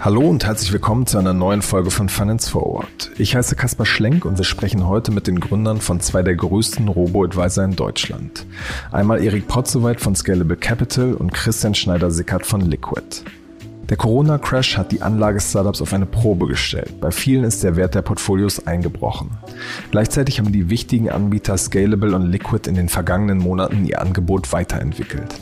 Hallo und herzlich willkommen zu einer neuen Folge von Finance Forward. Ich heiße Kaspar Schlenk und wir sprechen heute mit den Gründern von zwei der größten Robo-Advisor in Deutschland. Einmal Erik Potzowait von Scalable Capital und Christian Schneider-Sickert von Liquid. Der Corona-Crash hat die Anlagestartups auf eine Probe gestellt. Bei vielen ist der Wert der Portfolios eingebrochen. Gleichzeitig haben die wichtigen Anbieter Scalable und Liquid in den vergangenen Monaten ihr Angebot weiterentwickelt.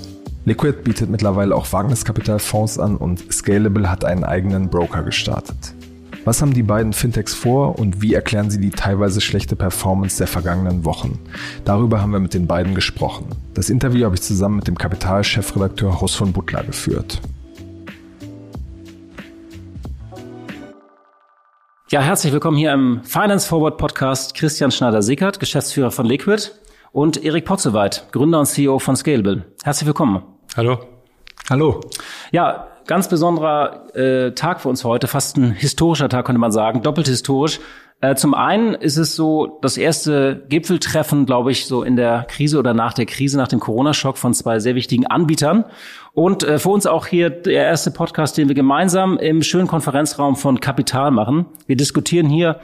Liquid bietet mittlerweile auch Wagniskapitalfonds an und Scalable hat einen eigenen Broker gestartet. Was haben die beiden Fintechs vor und wie erklären sie die teilweise schlechte Performance der vergangenen Wochen? Darüber haben wir mit den beiden gesprochen. Das Interview habe ich zusammen mit dem Kapital-Chefredakteur Horst von Butler geführt. Ja, herzlich willkommen hier im Finance Forward Podcast. Christian Schneider-Sickert, Geschäftsführer von Liquid und Erik Potzeweit, Gründer und CEO von Scalable. Herzlich willkommen. Hallo. Hallo. Ja, ganz besonderer äh, Tag für uns heute, fast ein historischer Tag könnte man sagen, doppelt historisch. Äh, zum einen ist es so das erste Gipfeltreffen, glaube ich, so in der Krise oder nach der Krise, nach dem Corona-Schock von zwei sehr wichtigen Anbietern. Und äh, für uns auch hier der erste Podcast, den wir gemeinsam im schönen Konferenzraum von Kapital machen. Wir diskutieren hier,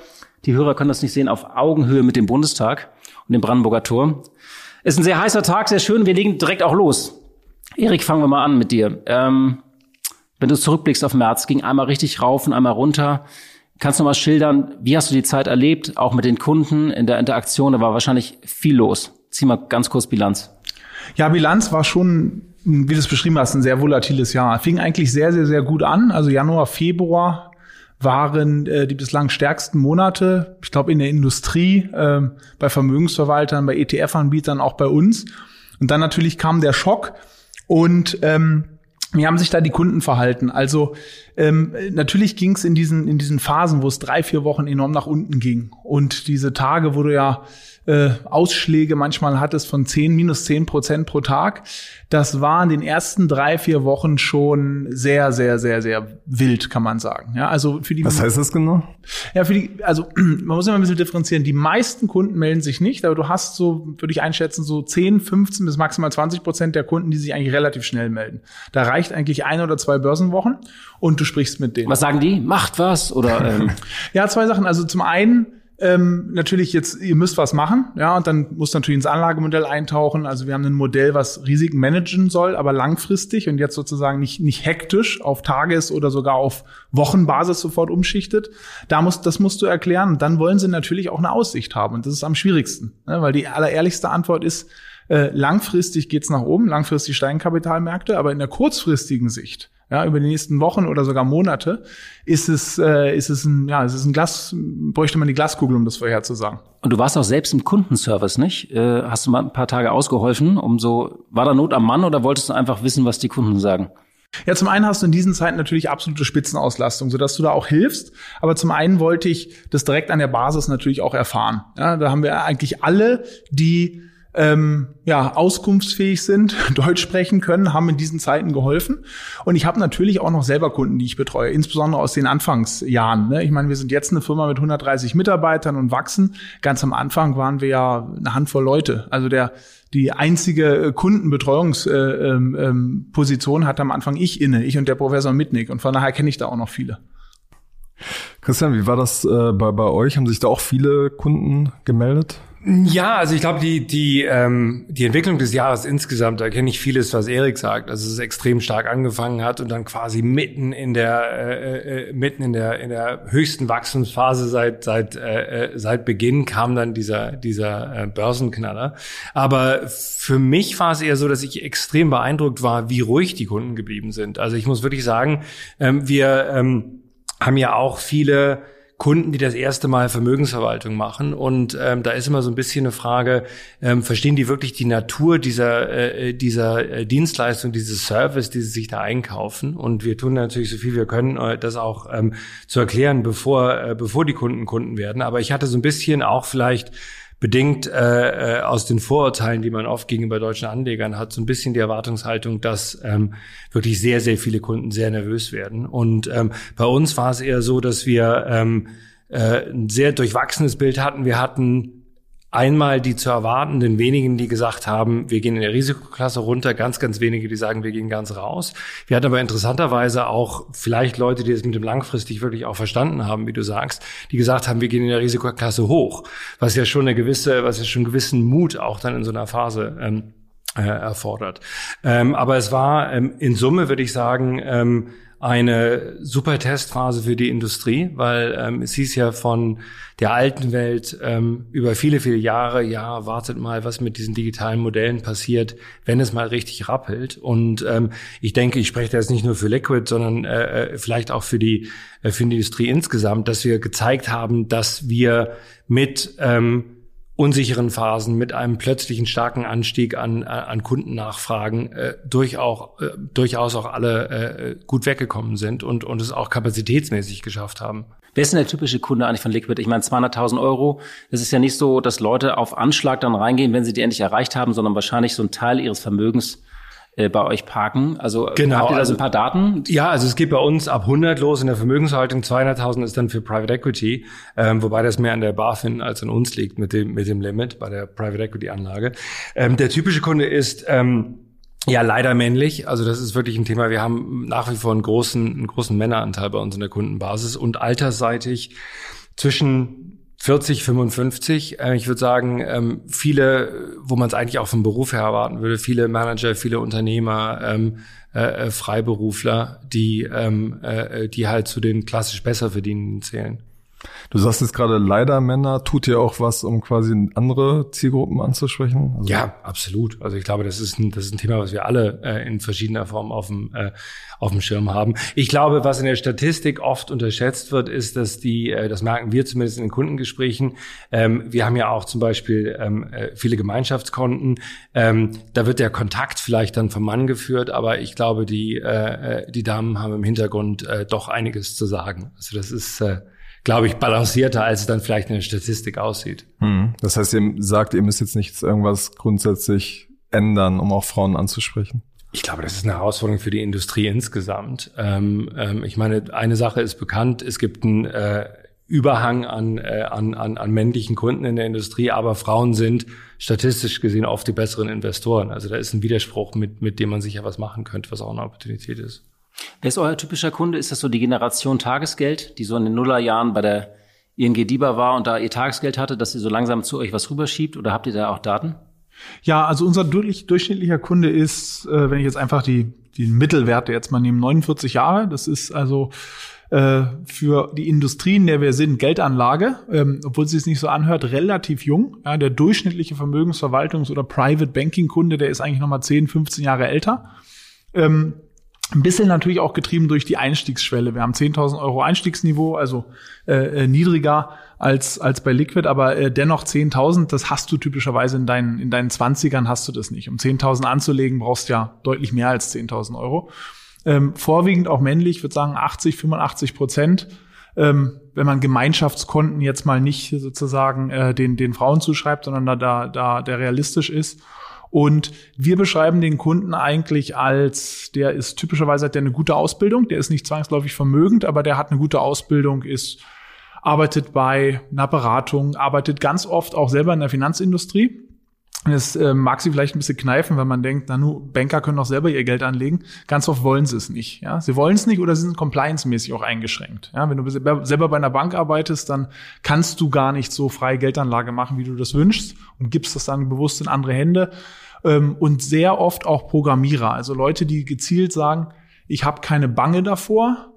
die Hörer können das nicht sehen, auf Augenhöhe mit dem Bundestag und dem Brandenburger Tor. Ist ein sehr heißer Tag, sehr schön. Wir legen direkt auch los. Erik, fangen wir mal an mit dir. Ähm, wenn du zurückblickst auf März, ging einmal richtig rauf und einmal runter. Kannst du mal schildern, wie hast du die Zeit erlebt, auch mit den Kunden in der Interaktion? Da war wahrscheinlich viel los. Zieh mal ganz kurz Bilanz. Ja, Bilanz war schon, wie du es beschrieben hast, ein sehr volatiles Jahr. Fing eigentlich sehr, sehr, sehr gut an. Also Januar, Februar waren äh, die bislang stärksten Monate. Ich glaube in der Industrie, äh, bei Vermögensverwaltern, bei ETF-Anbietern, auch bei uns. Und dann natürlich kam der Schock und ähm, wie haben sich da die Kunden verhalten? Also ähm, natürlich ging es in diesen in diesen Phasen, wo es drei vier Wochen enorm nach unten ging und diese Tage, wo du ja äh, Ausschläge manchmal hattest von 10, minus 10 Prozent pro Tag. Das war in den ersten drei, vier Wochen schon sehr, sehr, sehr, sehr wild, kann man sagen. Ja, also für die. Was heißt das genau? Ja, für die, also man muss immer ein bisschen differenzieren. Die meisten Kunden melden sich nicht, aber du hast so, würde ich einschätzen, so 10, 15 bis maximal 20 Prozent der Kunden, die sich eigentlich relativ schnell melden. Da reicht eigentlich ein oder zwei Börsenwochen und du sprichst mit denen. Was sagen die? Macht was oder? Ähm ja, zwei Sachen. Also zum einen ähm, natürlich jetzt, ihr müsst was machen, ja, und dann muss natürlich ins Anlagemodell eintauchen. Also wir haben ein Modell, was Risiken managen soll, aber langfristig und jetzt sozusagen nicht, nicht hektisch auf Tages- oder sogar auf Wochenbasis sofort umschichtet. Da muss, das musst du erklären. Und dann wollen sie natürlich auch eine Aussicht haben. Und das ist am schwierigsten, ne? weil die allerehrlichste Antwort ist, äh, langfristig geht's nach oben, langfristig steigen Kapitalmärkte, aber in der kurzfristigen Sicht ja, über die nächsten Wochen oder sogar Monate, ist es, äh, ist es ein, ja, es ist ein Glas, bräuchte man die Glaskugel, um das vorherzusagen. Und du warst auch selbst im Kundenservice, nicht? Äh, hast du mal ein paar Tage ausgeholfen, um so, war da Not am Mann oder wolltest du einfach wissen, was die Kunden sagen? Ja, zum einen hast du in diesen Zeiten natürlich absolute Spitzenauslastung, sodass du da auch hilfst. Aber zum einen wollte ich das direkt an der Basis natürlich auch erfahren. Ja, da haben wir eigentlich alle, die ähm, ja, auskunftsfähig sind, Deutsch sprechen können, haben in diesen Zeiten geholfen. Und ich habe natürlich auch noch selber Kunden, die ich betreue, insbesondere aus den Anfangsjahren. Ne? Ich meine, wir sind jetzt eine Firma mit 130 Mitarbeitern und wachsen. Ganz am Anfang waren wir ja eine Handvoll Leute. Also der die einzige äh, Kundenbetreuungsposition äh, ähm, ähm, hat am Anfang ich inne, ich und der Professor Mitnick. Und von daher kenne ich da auch noch viele. Christian, wie war das äh, bei, bei euch? Haben sich da auch viele Kunden gemeldet? Ja, also ich glaube, die, die, ähm, die Entwicklung des Jahres insgesamt, da kenne ich vieles, was Erik sagt. Also es extrem stark angefangen hat und dann quasi mitten in der, äh, äh, mitten in der, in der höchsten Wachstumsphase seit, seit, äh, äh seit Beginn kam dann dieser, dieser äh, Börsenknaller. Aber für mich war es eher so, dass ich extrem beeindruckt war, wie ruhig die Kunden geblieben sind. Also ich muss wirklich sagen, ähm, wir ähm, haben ja auch viele Kunden, die das erste Mal Vermögensverwaltung machen. Und ähm, da ist immer so ein bisschen eine Frage, ähm, verstehen die wirklich die Natur dieser, äh, dieser äh, Dienstleistung, dieses Service, die sie sich da einkaufen? Und wir tun natürlich so viel wir können, äh, das auch ähm, zu erklären, bevor, äh, bevor die Kunden Kunden werden. Aber ich hatte so ein bisschen auch vielleicht bedingt äh, äh, aus den Vorurteilen, die man oft gegenüber deutschen Anlegern hat, so ein bisschen die Erwartungshaltung, dass ähm, wirklich sehr, sehr viele Kunden sehr nervös werden. Und ähm, bei uns war es eher so, dass wir ähm, äh, ein sehr durchwachsenes Bild hatten. Wir hatten Einmal die zu erwartenden wenigen, die gesagt haben, wir gehen in der Risikoklasse runter, ganz, ganz wenige, die sagen, wir gehen ganz raus. Wir hatten aber interessanterweise auch vielleicht Leute, die es mit dem langfristig wirklich auch verstanden haben, wie du sagst, die gesagt haben, wir gehen in der Risikoklasse hoch, was ja schon eine gewisse, was ja schon gewissen Mut auch dann in so einer Phase ähm, äh, erfordert. Ähm, aber es war ähm, in Summe, würde ich sagen, ähm, eine super Testphase für die Industrie, weil ähm, es hieß ja von der alten Welt ähm, über viele, viele Jahre, ja, wartet mal, was mit diesen digitalen Modellen passiert, wenn es mal richtig rappelt. Und ähm, ich denke, ich spreche da jetzt nicht nur für Liquid, sondern äh, äh vielleicht auch für die, äh, für die Industrie insgesamt, dass wir gezeigt haben, dass wir mit ähm, unsicheren Phasen mit einem plötzlichen starken Anstieg an, an Kundennachfragen äh, durchaus, äh, durchaus auch alle äh, gut weggekommen sind und, und es auch kapazitätsmäßig geschafft haben. Wer ist denn der typische Kunde eigentlich von Liquid? Ich meine, 200.000 Euro. Es ist ja nicht so, dass Leute auf Anschlag dann reingehen, wenn sie die endlich erreicht haben, sondern wahrscheinlich so ein Teil ihres Vermögens äh, bei euch parken. Also genau, habt ihr da also, so ein paar Daten? Ja, also es geht bei uns ab 100 los in der Vermögenshaltung. 200.000 ist dann für Private Equity, ähm, wobei das mehr an der BaFin als an uns liegt mit dem, mit dem Limit bei der Private Equity Anlage. Ähm, der typische Kunde ist, ähm, ja, leider männlich. Also das ist wirklich ein Thema. Wir haben nach wie vor einen großen, einen großen Männeranteil bei uns in der Kundenbasis und altersseitig zwischen 40, 55. Äh, ich würde sagen, ähm, viele, wo man es eigentlich auch vom Beruf her erwarten würde, viele Manager, viele Unternehmer, ähm, äh, äh Freiberufler, die, ähm, äh, die halt zu den klassisch besser verdienenden zählen. Du sagst jetzt gerade leider Männer, tut ihr auch was, um quasi andere Zielgruppen anzusprechen? Also ja, absolut. Also ich glaube, das ist ein, das ist ein Thema, was wir alle äh, in verschiedener Form auf dem, äh, auf dem Schirm haben. Ich glaube, was in der Statistik oft unterschätzt wird, ist, dass die, äh, das merken wir zumindest in den Kundengesprächen, ähm, wir haben ja auch zum Beispiel ähm, äh, viele Gemeinschaftskonten. Ähm, da wird der Kontakt vielleicht dann vom Mann geführt, aber ich glaube, die, äh, äh die Damen haben im Hintergrund äh, doch einiges zu sagen. Also das ist äh, glaube ich, balancierter, als es dann vielleicht in der Statistik aussieht. Hm. Das heißt, ihr sagt, ihr müsst jetzt nichts irgendwas grundsätzlich ändern, um auch Frauen anzusprechen? Ich glaube, das ist eine Herausforderung für die Industrie insgesamt. Ähm, ähm, ich meine, eine Sache ist bekannt, es gibt einen äh, Überhang an, äh, an, an, an männlichen Kunden in der Industrie, aber Frauen sind statistisch gesehen oft die besseren Investoren. Also da ist ein Widerspruch, mit, mit dem man sicher was machen könnte, was auch eine Opportunität ist. Wer ist euer typischer Kunde? Ist das so die Generation Tagesgeld, die so in den Nullerjahren bei der ING DIBA war und da ihr Tagesgeld hatte, dass ihr so langsam zu euch was rüberschiebt? Oder habt ihr da auch Daten? Ja, also unser durchschnittlicher Kunde ist, äh, wenn ich jetzt einfach die, die Mittelwerte jetzt mal nehme, 49 Jahre. Das ist also äh, für die Industrie, in der wir sind, Geldanlage, ähm, obwohl sie es nicht so anhört, relativ jung. Der durchschnittliche Vermögensverwaltungs- oder Private Banking-Kunde, der ist eigentlich nochmal 10, 15 Jahre älter. Ähm, ein bisschen natürlich auch getrieben durch die Einstiegsschwelle. Wir haben 10.000 Euro Einstiegsniveau, also äh, äh, niedriger als, als bei Liquid, aber äh, dennoch 10.000, das hast du typischerweise in deinen, in deinen 20ern hast du das nicht. Um 10.000 anzulegen, brauchst du ja deutlich mehr als 10.000 Euro. Ähm, vorwiegend auch männlich, ich würde sagen 80, 85 Prozent. Ähm, wenn man Gemeinschaftskonten jetzt mal nicht sozusagen äh, den, den Frauen zuschreibt, sondern da, da, da der realistisch ist. Und wir beschreiben den Kunden eigentlich als, der ist typischerweise hat der eine gute Ausbildung, der ist nicht zwangsläufig vermögend, aber der hat eine gute Ausbildung, ist arbeitet bei einer Beratung, arbeitet ganz oft auch selber in der Finanzindustrie. Das äh, mag sie vielleicht ein bisschen kneifen, wenn man denkt, na nu, Banker können doch selber ihr Geld anlegen. Ganz oft wollen sie es nicht. Ja? Sie wollen es nicht oder sie sind compliance-mäßig auch eingeschränkt. Ja? Wenn du selber bei einer Bank arbeitest, dann kannst du gar nicht so frei Geldanlage machen, wie du das wünschst und gibst das dann bewusst in andere Hände ähm, und sehr oft auch Programmierer, also Leute, die gezielt sagen, ich habe keine Bange davor,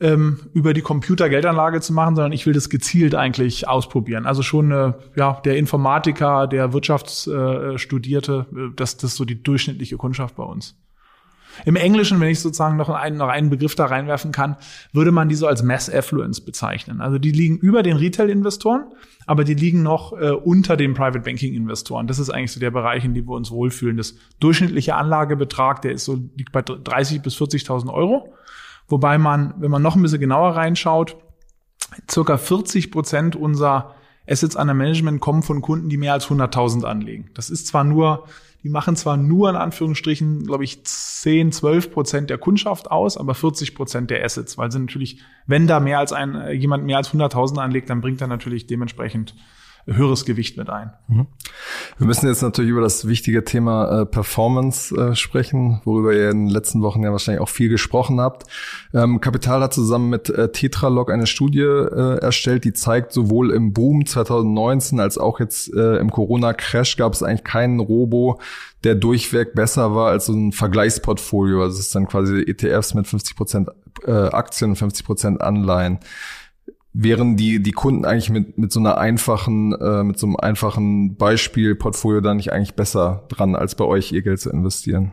ähm, über die Computer-Geldanlage zu machen, sondern ich will das gezielt eigentlich ausprobieren. Also schon äh, ja der Informatiker, der Wirtschaftsstudierte, äh, das, das ist so die durchschnittliche Kundschaft bei uns. Im Englischen, wenn ich sozusagen noch einen, noch einen Begriff da reinwerfen kann, würde man die so als Mass Affluence bezeichnen. Also die liegen über den Retail-Investoren, aber die liegen noch äh, unter den Private Banking-Investoren. Das ist eigentlich so der Bereich, in dem wir uns wohlfühlen. Das durchschnittliche Anlagebetrag, der ist so, liegt bei 30 bis 40.000 Euro. Wobei man, wenn man noch ein bisschen genauer reinschaut, circa 40 Prozent unserer Assets under Management kommen von Kunden, die mehr als 100.000 anlegen. Das ist zwar nur die machen zwar nur in Anführungsstrichen, glaube ich, 10, 12 Prozent der Kundschaft aus, aber 40 Prozent der Assets, weil sie natürlich, wenn da mehr als ein, jemand mehr als 100.000 anlegt, dann bringt er natürlich dementsprechend höheres Gewicht mit ein. Mhm. Wir müssen jetzt natürlich über das wichtige Thema äh, Performance äh, sprechen, worüber ihr in den letzten Wochen ja wahrscheinlich auch viel gesprochen habt. Ähm, Kapital hat zusammen mit äh, Tetralog eine Studie äh, erstellt, die zeigt, sowohl im Boom 2019 als auch jetzt äh, im Corona-Crash gab es eigentlich keinen Robo, der durchweg besser war als so ein Vergleichsportfolio. Also es ist dann quasi ETFs mit 50 Prozent äh, Aktien und 50 Prozent Anleihen wären die, die Kunden eigentlich mit, mit so einer einfachen, äh, mit so einem einfachen Beispielportfolio da nicht eigentlich besser dran, als bei euch ihr Geld zu investieren?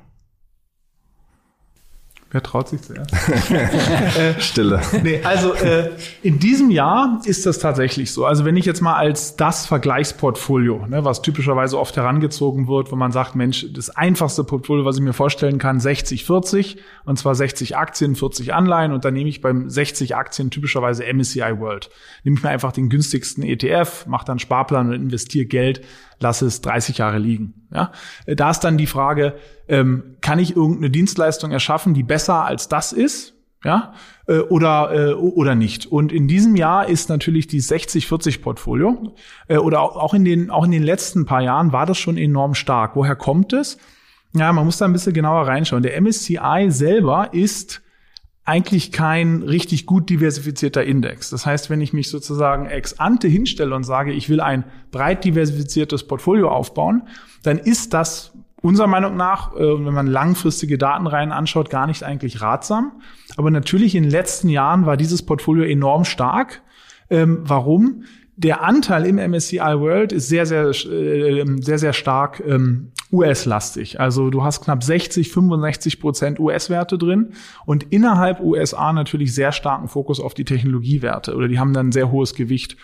Wer traut sich zuerst? äh, Stille. Nee, also äh, in diesem Jahr ist das tatsächlich so. Also wenn ich jetzt mal als das Vergleichsportfolio, ne, was typischerweise oft herangezogen wird, wo man sagt, Mensch, das einfachste Portfolio, was ich mir vorstellen kann, 60-40 und zwar 60 Aktien, 40 Anleihen und dann nehme ich beim 60 Aktien typischerweise MSCI World. Nehme ich mir einfach den günstigsten ETF, mache dann Sparplan und investiere Geld lasse es 30 Jahre liegen. Ja? Da ist dann die Frage, ähm, kann ich irgendeine Dienstleistung erschaffen, die besser als das ist? Ja, äh, oder, äh, oder nicht. Und in diesem Jahr ist natürlich die 60-40-Portfolio, äh, oder auch in, den, auch in den letzten paar Jahren war das schon enorm stark. Woher kommt es? Ja, man muss da ein bisschen genauer reinschauen. Der MSCI selber ist eigentlich kein richtig gut diversifizierter Index. Das heißt, wenn ich mich sozusagen ex ante hinstelle und sage, ich will ein breit diversifiziertes Portfolio aufbauen, dann ist das unserer Meinung nach, äh, wenn man langfristige Datenreihen anschaut, gar nicht eigentlich ratsam. Aber natürlich in den letzten Jahren war dieses Portfolio enorm stark. Ähm, warum? Der Anteil im MSCI World ist sehr, sehr, äh, sehr, sehr stark ähm, US-lastig. Also du hast knapp 60, 65 Prozent US-Werte drin und innerhalb USA natürlich sehr starken Fokus auf die Technologiewerte oder die haben dann sehr hohes Gewicht.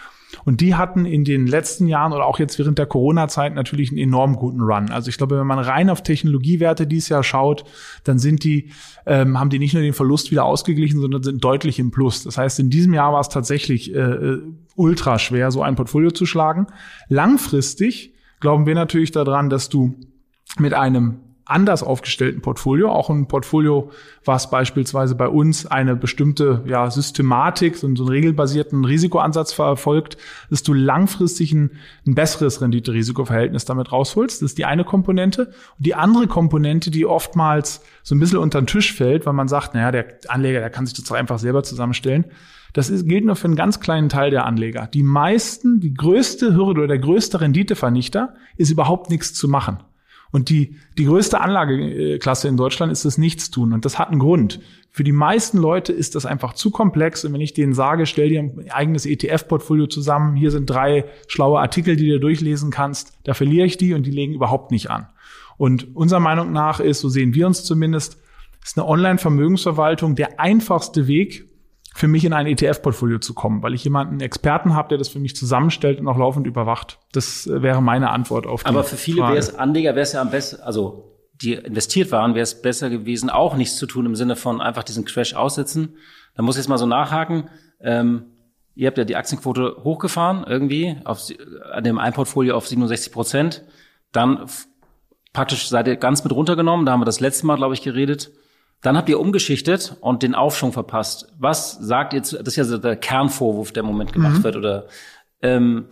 Und die hatten in den letzten Jahren oder auch jetzt während der Corona-Zeit natürlich einen enorm guten Run. Also ich glaube, wenn man rein auf Technologiewerte dieses Jahr schaut, dann sind die, ähm, haben die nicht nur den Verlust wieder ausgeglichen, sondern sind deutlich im Plus. Das heißt, in diesem Jahr war es tatsächlich äh, äh ultra schwer, so ein Portfolio zu schlagen. Langfristig glauben wir natürlich daran, dass du mit einem anders aufgestellten Portfolio, auch ein Portfolio, was beispielsweise bei uns eine bestimmte ja, Systematik, so, einen regelbasierten Risikoansatz verfolgt, dass du langfristig ein, ein besseres Rendite-Risiko-Verhältnis damit rausholst. Das ist die eine Komponente. Und die andere Komponente, die oftmals so ein bisschen unter den Tisch fällt, weil man sagt, naja, der Anleger, der kann sich das einfach selber zusammenstellen. Das ist, gilt nur für einen ganz kleinen Teil der Anleger. Die meisten, die größte Hürde oder der größte Renditevernichter ist überhaupt nichts zu machen. Und die, die größte Anlageklasse in Deutschland ist das Nichtstun. Und das hat einen Grund. Für die meisten Leute ist das einfach zu komplex. Und wenn ich denen sage, stell dir ein eigenes ETF-Portfolio zusammen, hier sind drei schlaue Artikel, die du durchlesen kannst, da verliere ich die und die legen überhaupt nicht an. Und unserer Meinung nach ist, so sehen wir uns zumindest, ist eine Online-Vermögensverwaltung der einfachste Weg, für mich in ein ETF-Portfolio zu kommen, weil ich jemanden Experten habe, der das für mich zusammenstellt und auch laufend überwacht. Das äh, wäre meine Antwort auf die Aber für viele wäre es Anleger wäre es ja am besten, also die investiert waren, wäre es besser gewesen, auch nichts zu tun im Sinne von einfach diesen Crash aussitzen. Da muss ich jetzt mal so nachhaken. Ähm, ihr habt ja die Aktienquote hochgefahren irgendwie auf an dem ein Portfolio auf 67 Prozent. Dann praktisch seid ihr ganz mit runtergenommen. Da haben wir das letzte Mal, glaube ich, geredet. Dann habt ihr umgeschichtet und den Aufschwung verpasst. Was sagt ihr zu, das ist ja der Kernvorwurf, der im Moment gemacht mhm. wird, oder ähm,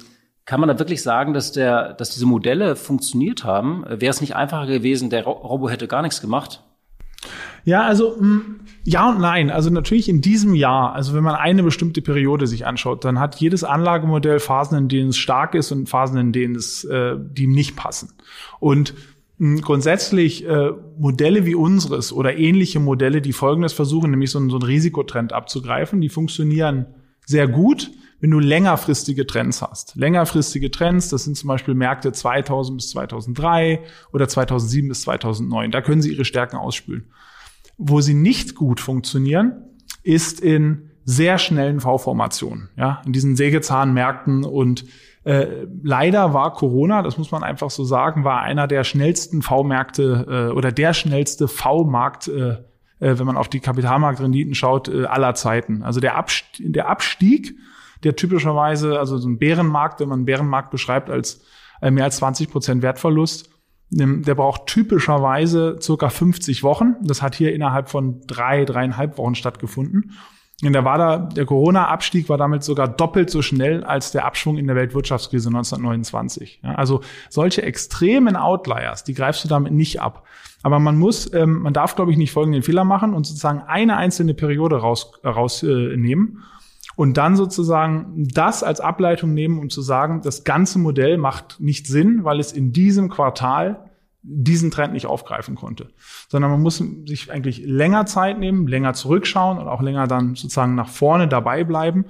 kann man da wirklich sagen, dass der, dass diese Modelle funktioniert haben? Wäre es nicht einfacher gewesen, der Robo hätte gar nichts gemacht? Ja, also mm, ja und nein. Also natürlich in diesem Jahr, also wenn man eine bestimmte Periode sich anschaut, dann hat jedes Anlagemodell Phasen, in denen es stark ist und Phasen, in denen es äh, die ihm nicht passen. Und grundsätzlich äh, Modelle wie unseres oder ähnliche Modelle, die Folgendes versuchen, nämlich so einen, so einen Risikotrend abzugreifen, die funktionieren sehr gut, wenn du längerfristige Trends hast. Längerfristige Trends, das sind zum Beispiel Märkte 2000 bis 2003 oder 2007 bis 2009. Da können sie ihre Stärken ausspülen. Wo sie nicht gut funktionieren, ist in sehr schnellen V-Formationen, ja, in diesen Sägezahnmärkten und äh, leider war Corona, das muss man einfach so sagen, war einer der schnellsten V-Märkte äh, oder der schnellste V-Markt, äh, äh, wenn man auf die Kapitalmarktrenditen schaut, äh, aller Zeiten. Also der, Abst der Abstieg, der typischerweise, also so ein Bärenmarkt, wenn man einen Bärenmarkt beschreibt als äh, mehr als 20 Prozent Wertverlust, der braucht typischerweise circa 50 Wochen. Das hat hier innerhalb von drei, dreieinhalb Wochen stattgefunden. Und da war da, der Corona-Abstieg war damit sogar doppelt so schnell als der Abschwung in der Weltwirtschaftskrise 1929. Ja, also solche extremen Outliers, die greifst du damit nicht ab. Aber man muss, ähm, man darf, glaube ich, nicht folgenden Fehler machen und sozusagen eine einzelne Periode raus, rausnehmen äh, und dann sozusagen das als Ableitung nehmen, um zu sagen, das ganze Modell macht nicht Sinn, weil es in diesem Quartal diesen Trend nicht aufgreifen konnte. Sondern man muss sich eigentlich länger Zeit nehmen, länger zurückschauen und auch länger dann sozusagen nach vorne dabei bleiben,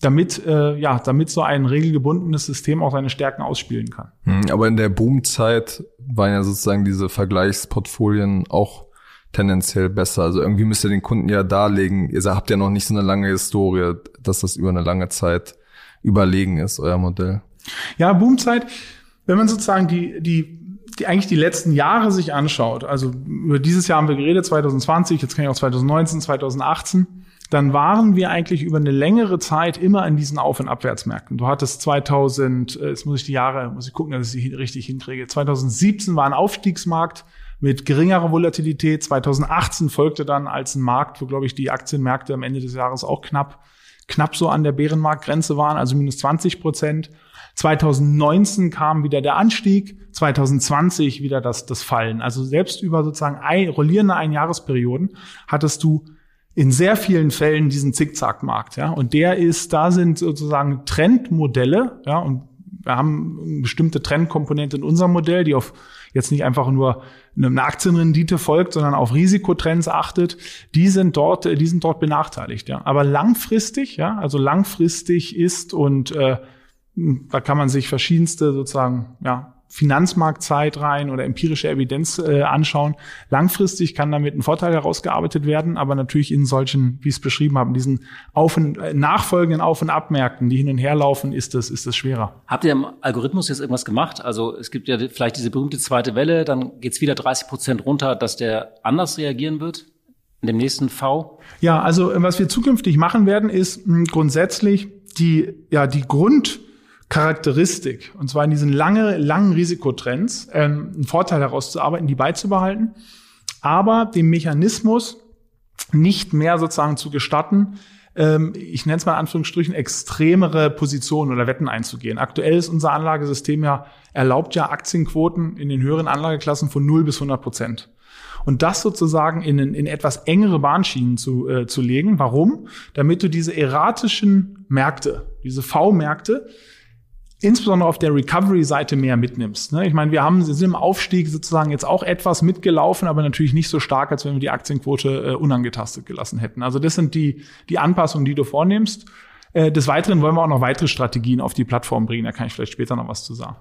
damit, äh, ja, damit so ein regelgebundenes System auch seine Stärken ausspielen kann. Hm, aber in der Boomzeit waren ja sozusagen diese Vergleichsportfolien auch tendenziell besser. Also irgendwie müsst ihr den Kunden ja darlegen, ihr habt ja noch nicht so eine lange Historie, dass das über eine lange Zeit überlegen ist, euer Modell. Ja, Boomzeit, wenn man sozusagen die, die die eigentlich die letzten Jahre sich anschaut, also über dieses Jahr haben wir geredet, 2020, jetzt kann ich auch 2019, 2018, dann waren wir eigentlich über eine längere Zeit immer in diesen Auf- und Abwärtsmärkten. Du hattest 2000, äh, jetzt muss ich die Jahre, muss ich gucken, dass ich sie richtig hinkriege. 2017 war ein Aufstiegsmarkt mit geringerer Volatilität. 2018 folgte dann als ein Markt, wo, glaube ich, die Aktienmärkte am Ende des Jahres auch knapp, knapp so an der Bärenmarktgrenze waren, also minus 20 Prozent. 2019 kam wieder der Anstieg, 2020 wieder das, das Fallen. Also selbst über sozusagen ein, rollierende Einjahresperioden hattest du in sehr vielen Fällen diesen Zickzackmarkt, ja. Und der ist, da sind sozusagen Trendmodelle, ja, und wir haben eine bestimmte Trendkomponente in unserem Modell, die auf jetzt nicht einfach nur eine Aktienrendite folgt, sondern auf Risikotrends achtet, die sind dort, die sind dort benachteiligt, ja. Aber langfristig, ja, also langfristig ist und äh, da kann man sich verschiedenste sozusagen, ja, Finanzmarktzeit rein oder empirische Evidenz äh, anschauen. Langfristig kann damit ein Vorteil herausgearbeitet werden, aber natürlich in solchen, wie ich es beschrieben habe, diesen auf und, äh, nachfolgenden Auf- und Abmärkten, die hin und her laufen, ist es ist es schwerer. Habt ihr im Algorithmus jetzt irgendwas gemacht? Also es gibt ja vielleicht diese berühmte zweite Welle, dann geht's wieder 30 Prozent runter, dass der anders reagieren wird? In dem nächsten V? Ja, also was wir zukünftig machen werden, ist mh, grundsätzlich die, ja, die Grund, Charakteristik, und zwar in diesen lange, langen Risikotrends, ähm, einen Vorteil herauszuarbeiten, die beizubehalten, aber den Mechanismus nicht mehr sozusagen zu gestatten, ähm, ich nenne es mal in Anführungsstrichen, extremere Positionen oder Wetten einzugehen. Aktuell ist unser Anlagesystem ja, erlaubt ja Aktienquoten in den höheren Anlageklassen von 0 bis 100 Prozent. Und das sozusagen in, in etwas engere Bahnschienen zu, äh, zu legen. Warum? Damit du diese erratischen Märkte, diese V-Märkte, insbesondere auf der Recovery-Seite mehr mitnimmst. Ne? Ich meine, wir haben sind im Aufstieg sozusagen jetzt auch etwas mitgelaufen, aber natürlich nicht so stark, als wenn wir die Aktienquote äh, unangetastet gelassen hätten. Also das sind die, die Anpassungen, die du vornimmst. Äh, des Weiteren wollen wir auch noch weitere Strategien auf die Plattform bringen. Da kann ich vielleicht später noch was zu sagen.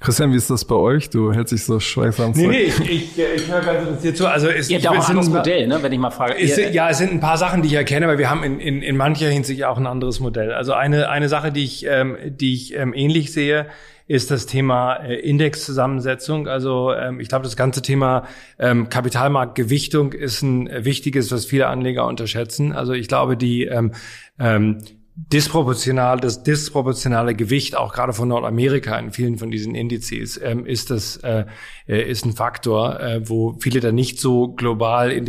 Christian, wie ist das bei euch? Du hältst dich so schweigsam Nee, nee, ich, ich, ich höre ganz interessiert zu. Also es, Ihr habt ja auch ein anderes Modell, ne, wenn ich mal frage. Es, ja, es sind ein paar Sachen, die ich erkenne, aber wir haben in, in, in mancher Hinsicht auch ein anderes Modell. Also eine, eine Sache, die ich, ähm, die ich ähm, ähnlich sehe, ist das Thema äh, Indexzusammensetzung. Also ähm, ich glaube, das ganze Thema ähm, Kapitalmarktgewichtung ist ein wichtiges, was viele Anleger unterschätzen. Also ich glaube, die ähm, ähm, disproportional, das disproportionale Gewicht auch gerade von Nordamerika in vielen von diesen Indizes ähm, ist das äh, ist ein Faktor, äh, wo viele da nicht so global in,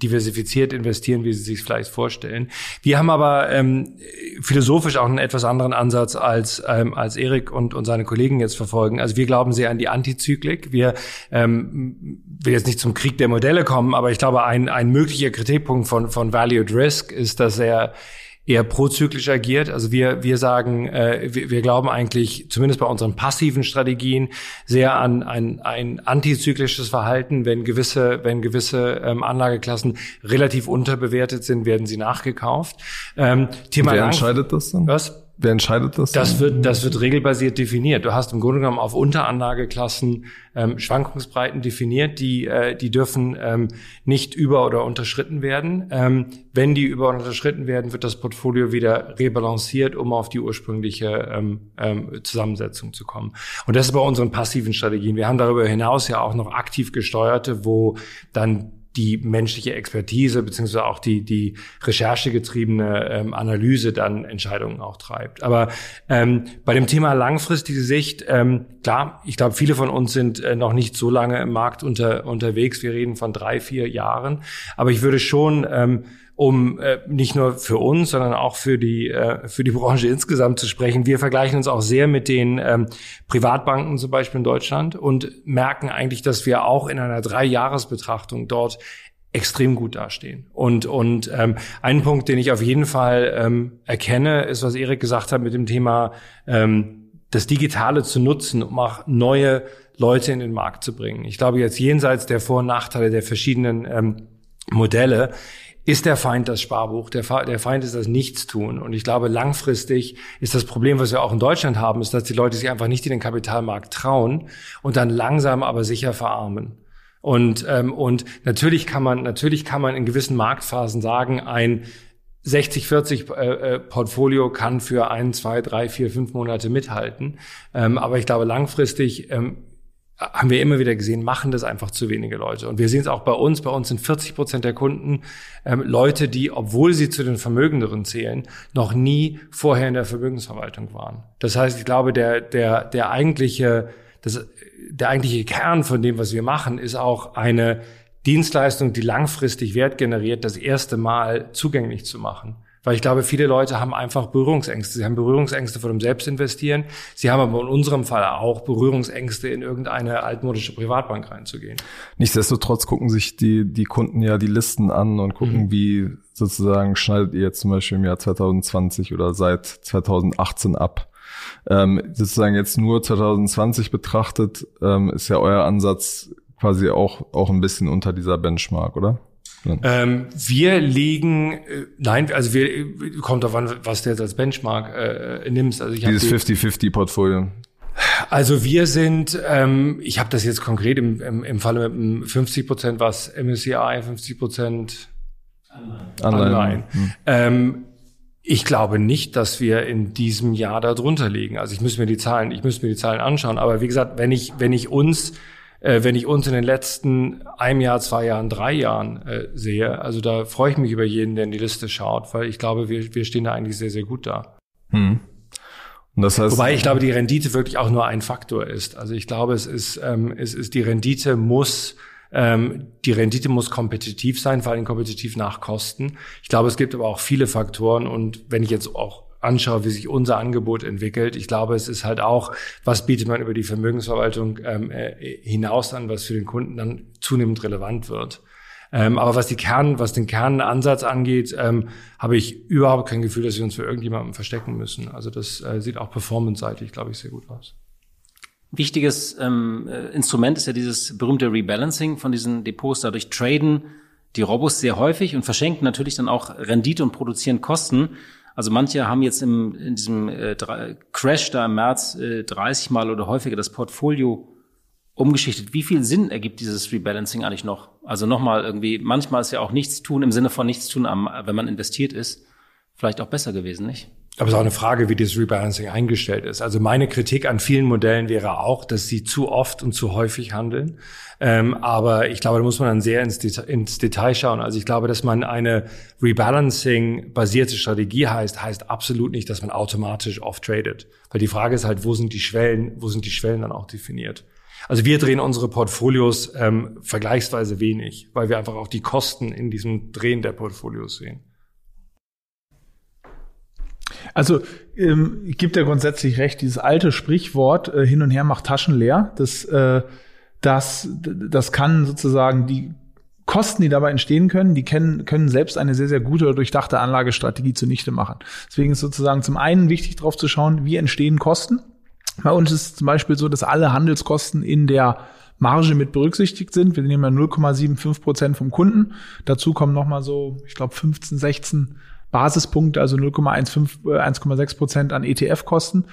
diversifiziert investieren, wie sie sich vielleicht vorstellen. Wir haben aber ähm, philosophisch auch einen etwas anderen Ansatz als ähm, als Erik und und seine Kollegen jetzt verfolgen. Also wir glauben sehr an die Antizyklik. Wir ähm, will jetzt nicht zum Krieg der Modelle kommen, aber ich glaube ein ein möglicher Kritikpunkt von von Valued Risk ist, dass er eher prozyklisch agiert. Also wir, wir sagen, äh, wir, wir glauben eigentlich, zumindest bei unseren passiven Strategien, sehr an ein, ein antizyklisches Verhalten. Wenn gewisse, wenn gewisse ähm, Anlageklassen relativ unterbewertet sind, werden sie nachgekauft. Ähm, Thema Wer entscheidet das dann? Was? Wer entscheidet das? Das wird, das wird regelbasiert definiert. Du hast im Grunde genommen auf Unteranlageklassen ähm, Schwankungsbreiten definiert, die, äh, die dürfen ähm, nicht über- oder unterschritten werden. Ähm, wenn die über- oder unterschritten werden, wird das Portfolio wieder rebalanciert, um auf die ursprüngliche ähm, ähm, Zusammensetzung zu kommen. Und das ist bei unseren passiven Strategien. Wir haben darüber hinaus ja auch noch aktiv gesteuerte, wo dann die menschliche Expertise beziehungsweise auch die, die recherchegetriebene ähm, Analyse dann Entscheidungen auch treibt. Aber ähm, bei dem Thema langfristige Sicht, ähm, klar, ich glaube, viele von uns sind äh, noch nicht so lange im Markt unter, unterwegs. Wir reden von drei, vier Jahren. Aber ich würde schon ähm, um äh, nicht nur für uns, sondern auch für die äh, für die Branche insgesamt zu sprechen. Wir vergleichen uns auch sehr mit den ähm, Privatbanken zum Beispiel in Deutschland und merken eigentlich, dass wir auch in einer Dreijahresbetrachtung dort extrem gut dastehen. Und, und ähm, ein Punkt, den ich auf jeden Fall ähm, erkenne, ist, was Erik gesagt hat mit dem Thema ähm, das Digitale zu nutzen, um auch neue Leute in den Markt zu bringen. Ich glaube, jetzt jenseits der Vor- und Nachteile der verschiedenen ähm, Modelle ist der Feind das Sparbuch, der, der Feind ist das Nichtstun. Und ich glaube, langfristig ist das Problem, was wir auch in Deutschland haben, ist, dass die Leute sich einfach nicht in den Kapitalmarkt trauen und dann langsam aber sicher verarmen. Und, ähm, und natürlich kann man, natürlich kann man in gewissen Marktphasen sagen, ein 60-40 äh, äh, Portfolio kann für ein, zwei, drei, vier, fünf Monate mithalten. Ähm, aber ich glaube, langfristig ähm, haben wir immer wieder gesehen, machen das einfach zu wenige Leute. Und wir sehen es auch bei uns. Bei uns sind 40 Prozent der Kunden ähm, Leute, die, obwohl sie zu den Vermögenderen zählen, noch nie vorher in der Vermögensverwaltung waren. Das heißt, ich glaube, der, der, der eigentliche, das, der eigentliche Kern von dem, was wir machen, ist auch eine Dienstleistung, die langfristig Wert generiert, das erste Mal zugänglich zu machen. Weil ich glaube, viele Leute haben einfach Berührungsängste. Sie haben Berührungsängste vor dem Selbstinvestieren. Sie haben aber in unserem Fall auch Berührungsängste, in irgendeine altmodische Privatbank reinzugehen. Nichtsdestotrotz gucken sich die, die Kunden ja die Listen an und gucken, mhm. wie sozusagen schneidet ihr jetzt zum Beispiel im Jahr 2020 oder seit 2018 ab. Ähm, sozusagen jetzt nur 2020 betrachtet, ähm, ist ja euer Ansatz quasi auch, auch ein bisschen unter dieser Benchmark, oder? Ähm, wir liegen, äh, nein, also wir äh, kommt darauf an, was du jetzt als Benchmark äh, nimmst. Also ich Dieses 50-50-Portfolio. Also wir sind, ähm, ich habe das jetzt konkret im, im, im Falle mit 50 Prozent was MSCI, 50 Prozent Anleihen. Anleihen. Hm. Ähm, ich glaube nicht, dass wir in diesem Jahr da drunter liegen. Also ich muss mir die Zahlen, ich muss mir die Zahlen anschauen. Aber wie gesagt, wenn ich, wenn ich uns äh, wenn ich uns in den letzten einem Jahr, zwei Jahren, drei Jahren äh, sehe. Also da freue ich mich über jeden, der in die Liste schaut, weil ich glaube, wir, wir stehen da eigentlich sehr, sehr gut da. Hm. Und das heißt, Wobei ich glaube, die Rendite wirklich auch nur ein Faktor ist. Also ich glaube, es ist, ähm, es ist die Rendite muss ähm, die Rendite muss kompetitiv sein, vor allem kompetitiv nach Kosten. Ich glaube, es gibt aber auch viele Faktoren und wenn ich jetzt auch anschaue, wie sich unser Angebot entwickelt. Ich glaube, es ist halt auch, was bietet man über die Vermögensverwaltung ähm, äh, hinaus an, was für den Kunden dann zunehmend relevant wird. Ähm, aber was die Kern, was den Kernansatz angeht, ähm, habe ich überhaupt kein Gefühl, dass wir uns für irgendjemanden verstecken müssen. Also das äh, sieht auch performance-seitig, glaube ich, sehr gut aus. Wichtiges ähm, äh, Instrument ist ja dieses berühmte Rebalancing von diesen Depots. Dadurch traden die Robos sehr häufig und verschenken natürlich dann auch Rendite und produzieren Kosten. Also manche haben jetzt im, in diesem äh, Crash da im März äh, 30 Mal oder häufiger das Portfolio umgeschichtet. Wie viel Sinn ergibt dieses Rebalancing eigentlich noch? Also nochmal irgendwie, manchmal ist ja auch nichts tun im Sinne von nichts tun, am, wenn man investiert ist, vielleicht auch besser gewesen, nicht? Aber es ist auch eine Frage, wie das Rebalancing eingestellt ist. Also meine Kritik an vielen Modellen wäre auch, dass sie zu oft und zu häufig handeln. Ähm, aber ich glaube, da muss man dann sehr ins, Deta ins Detail schauen. Also ich glaube, dass man eine Rebalancing-basierte Strategie heißt, heißt absolut nicht, dass man automatisch oft tradet. Weil die Frage ist halt, wo sind die Schwellen, wo sind die Schwellen dann auch definiert? Also wir drehen unsere Portfolios ähm, vergleichsweise wenig, weil wir einfach auch die Kosten in diesem Drehen der Portfolios sehen. Also ähm, gibt ja grundsätzlich recht, dieses alte Sprichwort äh, hin und her macht Taschen leer. Das, äh, das, das kann sozusagen die Kosten, die dabei entstehen können, die können, können selbst eine sehr, sehr gute oder durchdachte Anlagestrategie zunichte machen. Deswegen ist sozusagen zum einen wichtig darauf zu schauen, wie entstehen Kosten. Bei uns ist es zum Beispiel so, dass alle Handelskosten in der Marge mit berücksichtigt sind. Wir nehmen ja 0,75 Prozent vom Kunden. Dazu kommen nochmal so, ich glaube, 15, 16 Basispunkte, also 0,15, 1,6 äh, Prozent an ETF-Kosten.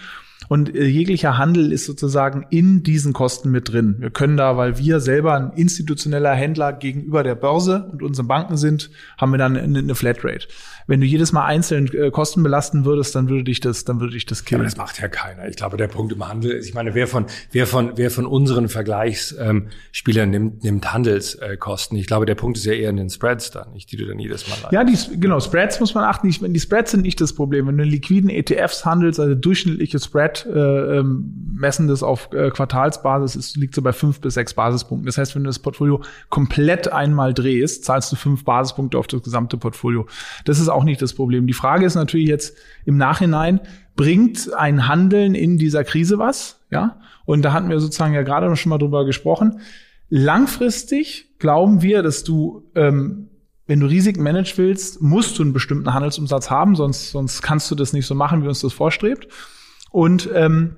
Und äh, jeglicher Handel ist sozusagen in diesen Kosten mit drin. Wir können da, weil wir selber ein institutioneller Händler gegenüber der Börse und unseren Banken sind, haben wir dann eine, eine Flatrate. Wenn du jedes Mal einzeln äh, Kosten belasten würdest, dann würde dich das, dann würde dich das killen. Aber das macht ja keiner. Ich glaube, der Punkt im Handel ist, ich meine, wer von, wer von, wer von unseren Vergleichsspielern nimmt, nimmt Handelskosten? Ich glaube, der Punkt ist ja eher in den Spreads dann, nicht die du dann jedes Mal leidest. Ja, die, genau, Spreads muss man achten. Die Spreads sind nicht das Problem. Wenn du in liquiden ETFs handelst, also durchschnittliche Spread äh, ähm, messen das auf äh, Quartalsbasis, es liegt so bei fünf bis sechs Basispunkten. Das heißt, wenn du das Portfolio komplett einmal drehst, zahlst du fünf Basispunkte auf das gesamte Portfolio. Das ist auch nicht das Problem. Die Frage ist natürlich jetzt im Nachhinein, bringt ein Handeln in dieser Krise was? Ja. Und da hatten wir sozusagen ja gerade noch schon mal drüber gesprochen. Langfristig glauben wir, dass du, ähm, wenn du Risiken managen willst, musst du einen bestimmten Handelsumsatz haben, sonst, sonst kannst du das nicht so machen, wie uns das vorstrebt. Und ähm,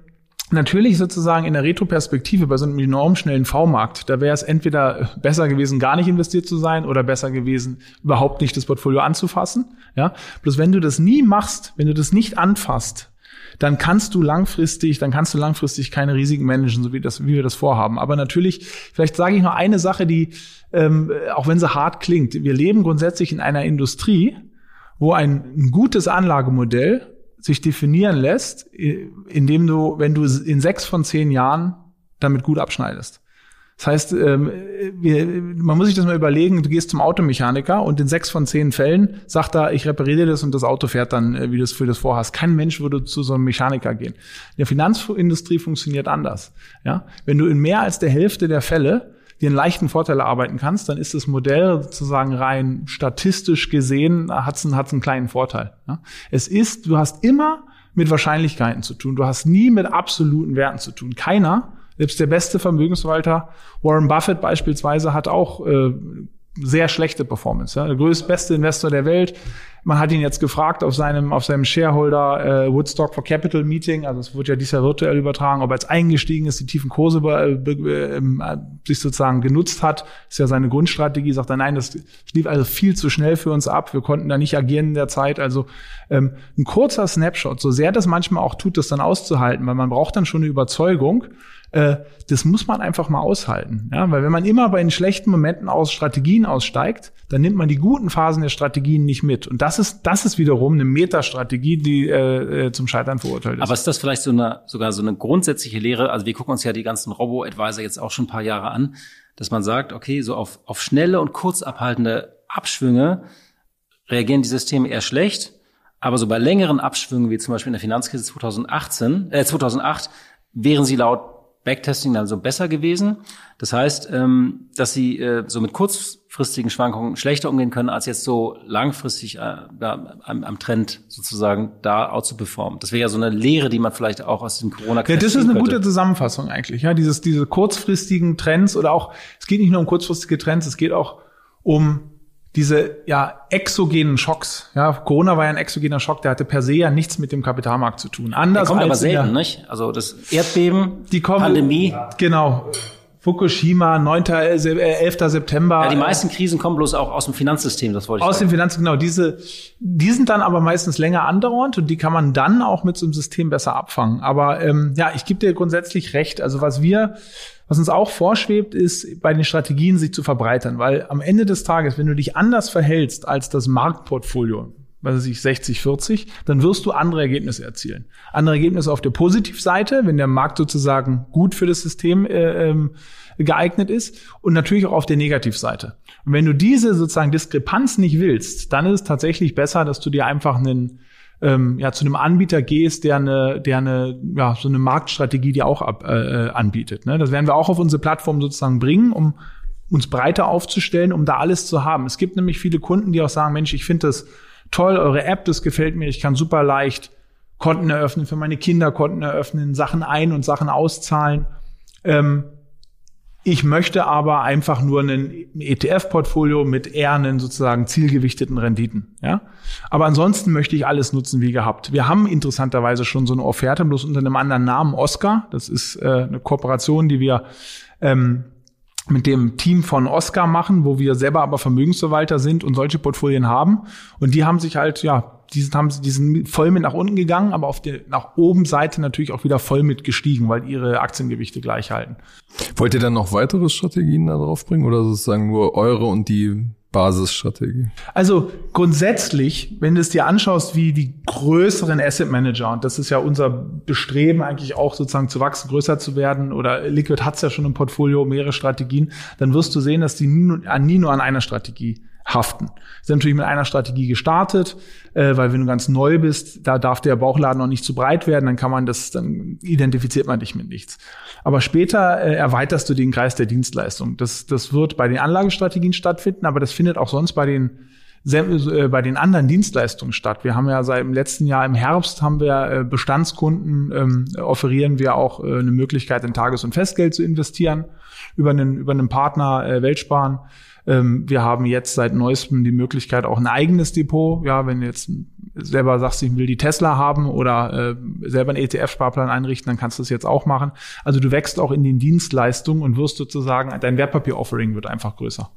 Natürlich sozusagen in der Retroperspektive bei so einem enorm schnellen V-Markt, da wäre es entweder besser gewesen, gar nicht investiert zu sein oder besser gewesen, überhaupt nicht das Portfolio anzufassen. Ja, bloß wenn du das nie machst, wenn du das nicht anfasst, dann kannst du langfristig, dann kannst du langfristig keine Risiken managen, so wie das, wie wir das vorhaben. Aber natürlich, vielleicht sage ich noch eine Sache, die, ähm, auch wenn sie hart klingt, wir leben grundsätzlich in einer Industrie, wo ein, ein gutes Anlagemodell sich definieren lässt, indem du, wenn du in sechs von zehn Jahren damit gut abschneidest. Das heißt, ähm, man muss sich das mal überlegen, du gehst zum Automechaniker und in sechs von zehn Fällen sagt er, ich repariere das und das Auto fährt dann, äh, wie du es für das vorhast. Kein Mensch würde zu so einem Mechaniker gehen. In der Finanzindustrie funktioniert anders. Ja? Wenn du in mehr als der Hälfte der Fälle dir einen leichten Vorteil erarbeiten kannst, dann ist das Modell sozusagen rein statistisch gesehen, hat es einen, einen kleinen Vorteil. Ja? Es ist, du hast immer mit Wahrscheinlichkeiten zu tun. Du hast nie mit absoluten Werten zu tun. Keiner selbst der beste Vermögensverwalter, Warren Buffett beispielsweise, hat auch äh, sehr schlechte Performance. Ja. Der größte, beste Investor der Welt. Man hat ihn jetzt gefragt auf seinem, auf seinem Shareholder äh, Woodstock for Capital Meeting, also es wurde ja dieses Jahr virtuell übertragen, ob er jetzt eingestiegen ist, die tiefen Kurse äh, äh, äh, sich sozusagen genutzt hat, ist ja seine Grundstrategie, sagt er, nein, das lief also viel zu schnell für uns ab, wir konnten da nicht agieren in der Zeit. Also ähm, ein kurzer Snapshot, so sehr das manchmal auch tut, das dann auszuhalten, weil man braucht dann schon eine Überzeugung, äh, das muss man einfach mal aushalten. Ja? Weil wenn man immer bei den schlechten Momenten aus Strategien aussteigt, dann nimmt man die guten Phasen der Strategien nicht mit. Und das ist, das ist wiederum eine Metastrategie, die äh, äh zum Scheitern verurteilt ist. Aber ist das vielleicht so eine, sogar so eine grundsätzliche Lehre? Also wir gucken uns ja die ganzen Robo-Advisor jetzt auch schon ein paar Jahre an, dass man sagt, okay, so auf, auf schnelle und kurz abhaltende Abschwünge reagieren die Systeme eher schlecht. Aber so bei längeren Abschwüngen, wie zum Beispiel in der Finanzkrise 2018, äh, 2008, wären sie laut Backtesting dann so besser gewesen. Das heißt, ähm, dass sie äh, so mit kurzfristigen Schwankungen schlechter umgehen können, als jetzt so langfristig äh, am, am Trend sozusagen da auch zu performen. Das wäre ja so eine Lehre, die man vielleicht auch aus dem corona Ja, das ist eine könnte. gute Zusammenfassung eigentlich. Ja, dieses, diese kurzfristigen Trends oder auch, es geht nicht nur um kurzfristige Trends, es geht auch um diese ja exogenen Schocks. Ja, Corona war ja ein exogener Schock, der hatte per se ja nichts mit dem Kapitalmarkt zu tun. Anders der kommt aber selten, der, nicht? Also das Erdbeben, die kommen, Pandemie. Genau. Fukushima, 9., 11. Äh, September. Ja, die meisten Krisen kommen bloß auch aus dem Finanzsystem, das wollte ich Aus sagen. dem Finanzsystem, genau. Diese, die sind dann aber meistens länger andauernd und die kann man dann auch mit so einem System besser abfangen. Aber ähm, ja, ich gebe dir grundsätzlich recht. Also was wir was uns auch vorschwebt, ist bei den Strategien sich zu verbreitern, weil am Ende des Tages, wenn du dich anders verhältst als das Marktportfolio, was weiß ich, 60, 40, dann wirst du andere Ergebnisse erzielen. Andere Ergebnisse auf der Positivseite, wenn der Markt sozusagen gut für das System äh, ähm, geeignet ist und natürlich auch auf der Negativseite. Und wenn du diese sozusagen Diskrepanz nicht willst, dann ist es tatsächlich besser, dass du dir einfach einen ähm, ja, zu einem Anbieter gehst, der eine, der eine, ja, so eine Marktstrategie dir auch ab, äh, anbietet. Ne? Das werden wir auch auf unsere Plattform sozusagen bringen, um uns breiter aufzustellen, um da alles zu haben. Es gibt nämlich viele Kunden, die auch sagen, Mensch, ich finde das toll, eure App, das gefällt mir, ich kann super leicht Konten eröffnen, für meine Kinder Konten eröffnen, Sachen ein- und Sachen auszahlen. Ähm, ich möchte aber einfach nur ein ETF-Portfolio mit eher einen sozusagen zielgewichteten Renditen. Ja? Aber ansonsten möchte ich alles nutzen wie gehabt. Wir haben interessanterweise schon so eine Offerte, bloß unter einem anderen Namen Oscar. Das ist äh, eine Kooperation, die wir ähm, mit dem Team von Oscar machen, wo wir selber aber Vermögensverwalter sind und solche Portfolien haben. Und die haben sich halt, ja, die sind, haben, die sind voll mit nach unten gegangen, aber auf der nach oben Seite natürlich auch wieder voll mit gestiegen, weil ihre Aktiengewichte gleich halten. Wollt ihr dann noch weitere Strategien da drauf bringen oder sozusagen nur eure und die Basisstrategie? Also grundsätzlich, wenn du es dir anschaust, wie die größeren Asset Manager, und das ist ja unser Bestreben eigentlich auch sozusagen zu wachsen, größer zu werden, oder Liquid hat es ja schon im Portfolio, mehrere Strategien, dann wirst du sehen, dass die nie, nur an einer Strategie haften. Ist natürlich mit einer Strategie gestartet, äh, weil wenn du ganz neu bist, da darf der Bauchladen noch nicht zu breit werden, dann kann man das, dann identifiziert man dich mit nichts. Aber später äh, erweiterst du den Kreis der Dienstleistung. Das, das wird bei den Anlagestrategien stattfinden, aber das findet auch sonst bei den äh, bei den anderen Dienstleistungen statt. Wir haben ja seit dem letzten Jahr im Herbst haben wir äh, Bestandskunden ähm, offerieren wir auch äh, eine Möglichkeit in Tages- und Festgeld zu investieren über einen über einen Partner äh, Weltsparen. Ähm, wir haben jetzt seit neuestem die Möglichkeit auch ein eigenes Depot. Ja, wenn jetzt selber sagst, ich will die Tesla haben oder äh, selber einen ETF-Sparplan einrichten, dann kannst du das jetzt auch machen. Also du wächst auch in den Dienstleistungen und wirst sozusagen dein Wertpapier-Offering wird einfach größer.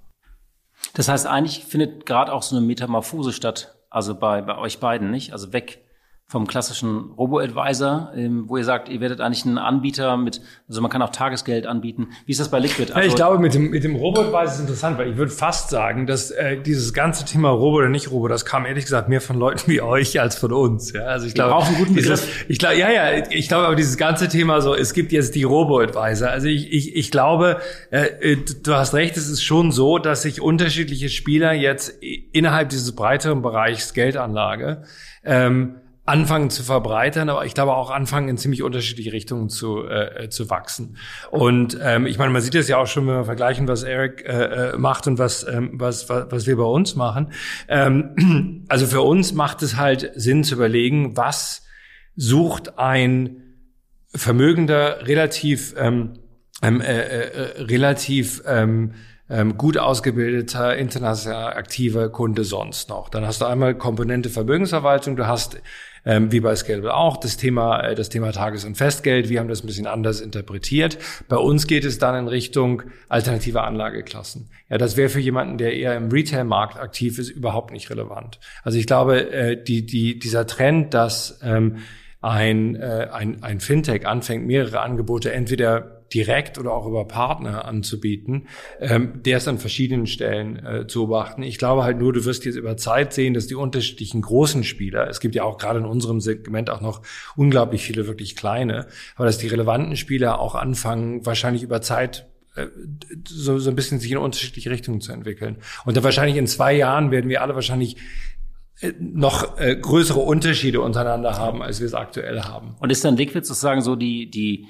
Das heißt, eigentlich findet gerade auch so eine Metamorphose statt, also bei, bei euch beiden, nicht? Also weg vom klassischen Robo-Advisor, ähm, wo ihr sagt, ihr werdet eigentlich ein Anbieter mit, also man kann auch Tagesgeld anbieten. Wie ist das bei Liquid? Also, ja, ich glaube, mit dem, mit dem Robo-Advisor ist interessant, weil ich würde fast sagen, dass äh, dieses ganze Thema Robo oder nicht Robo, das kam ehrlich gesagt mehr von Leuten wie euch als von uns. Ja? Also ich glaube, auch einen guten Begriff. ich glaube, ja, ja, ich glaube, aber dieses ganze Thema so, es gibt jetzt die Robo-Advisor. Also ich, ich, ich glaube, äh, äh du hast recht, es ist schon so, dass sich unterschiedliche Spieler jetzt innerhalb dieses breiteren Bereichs Geldanlage ähm, anfangen zu verbreitern, aber ich glaube auch anfangen in ziemlich unterschiedliche Richtungen zu, äh, zu wachsen. Und ähm, ich meine, man sieht das ja auch schon, wenn wir vergleichen, was Eric äh, äh macht und was, ähm, was, was, was wir bei uns machen. Ähm, also für uns macht es halt Sinn zu überlegen, was sucht ein vermögender, relativ ähm, ähm, äh, äh, relativ ähm, ähm, gut ausgebildeter, international aktiver Kunde sonst noch. Dann hast du einmal Komponente Vermögensverwaltung, du hast ähm, wie bei Scalable auch, das Thema, äh, das Thema Tages- und Festgeld. Wir haben das ein bisschen anders interpretiert. Bei uns geht es dann in Richtung alternative Anlageklassen. Ja, das wäre für jemanden, der eher im Retail-Markt aktiv ist, überhaupt nicht relevant. Also ich glaube, äh, die, die, dieser Trend, dass ähm, ein, äh, ein, ein Fintech anfängt, mehrere Angebote entweder direkt oder auch über Partner anzubieten, ähm, der ist an verschiedenen Stellen äh, zu beachten. Ich glaube halt nur, du wirst jetzt über Zeit sehen, dass die unterschiedlichen großen Spieler, es gibt ja auch gerade in unserem Segment auch noch unglaublich viele wirklich kleine, aber dass die relevanten Spieler auch anfangen, wahrscheinlich über Zeit äh, so, so ein bisschen sich in unterschiedliche Richtungen zu entwickeln. Und dann wahrscheinlich in zwei Jahren werden wir alle wahrscheinlich äh, noch äh, größere Unterschiede untereinander haben, als wir es aktuell haben. Und ist dann Liquid sozusagen so die, die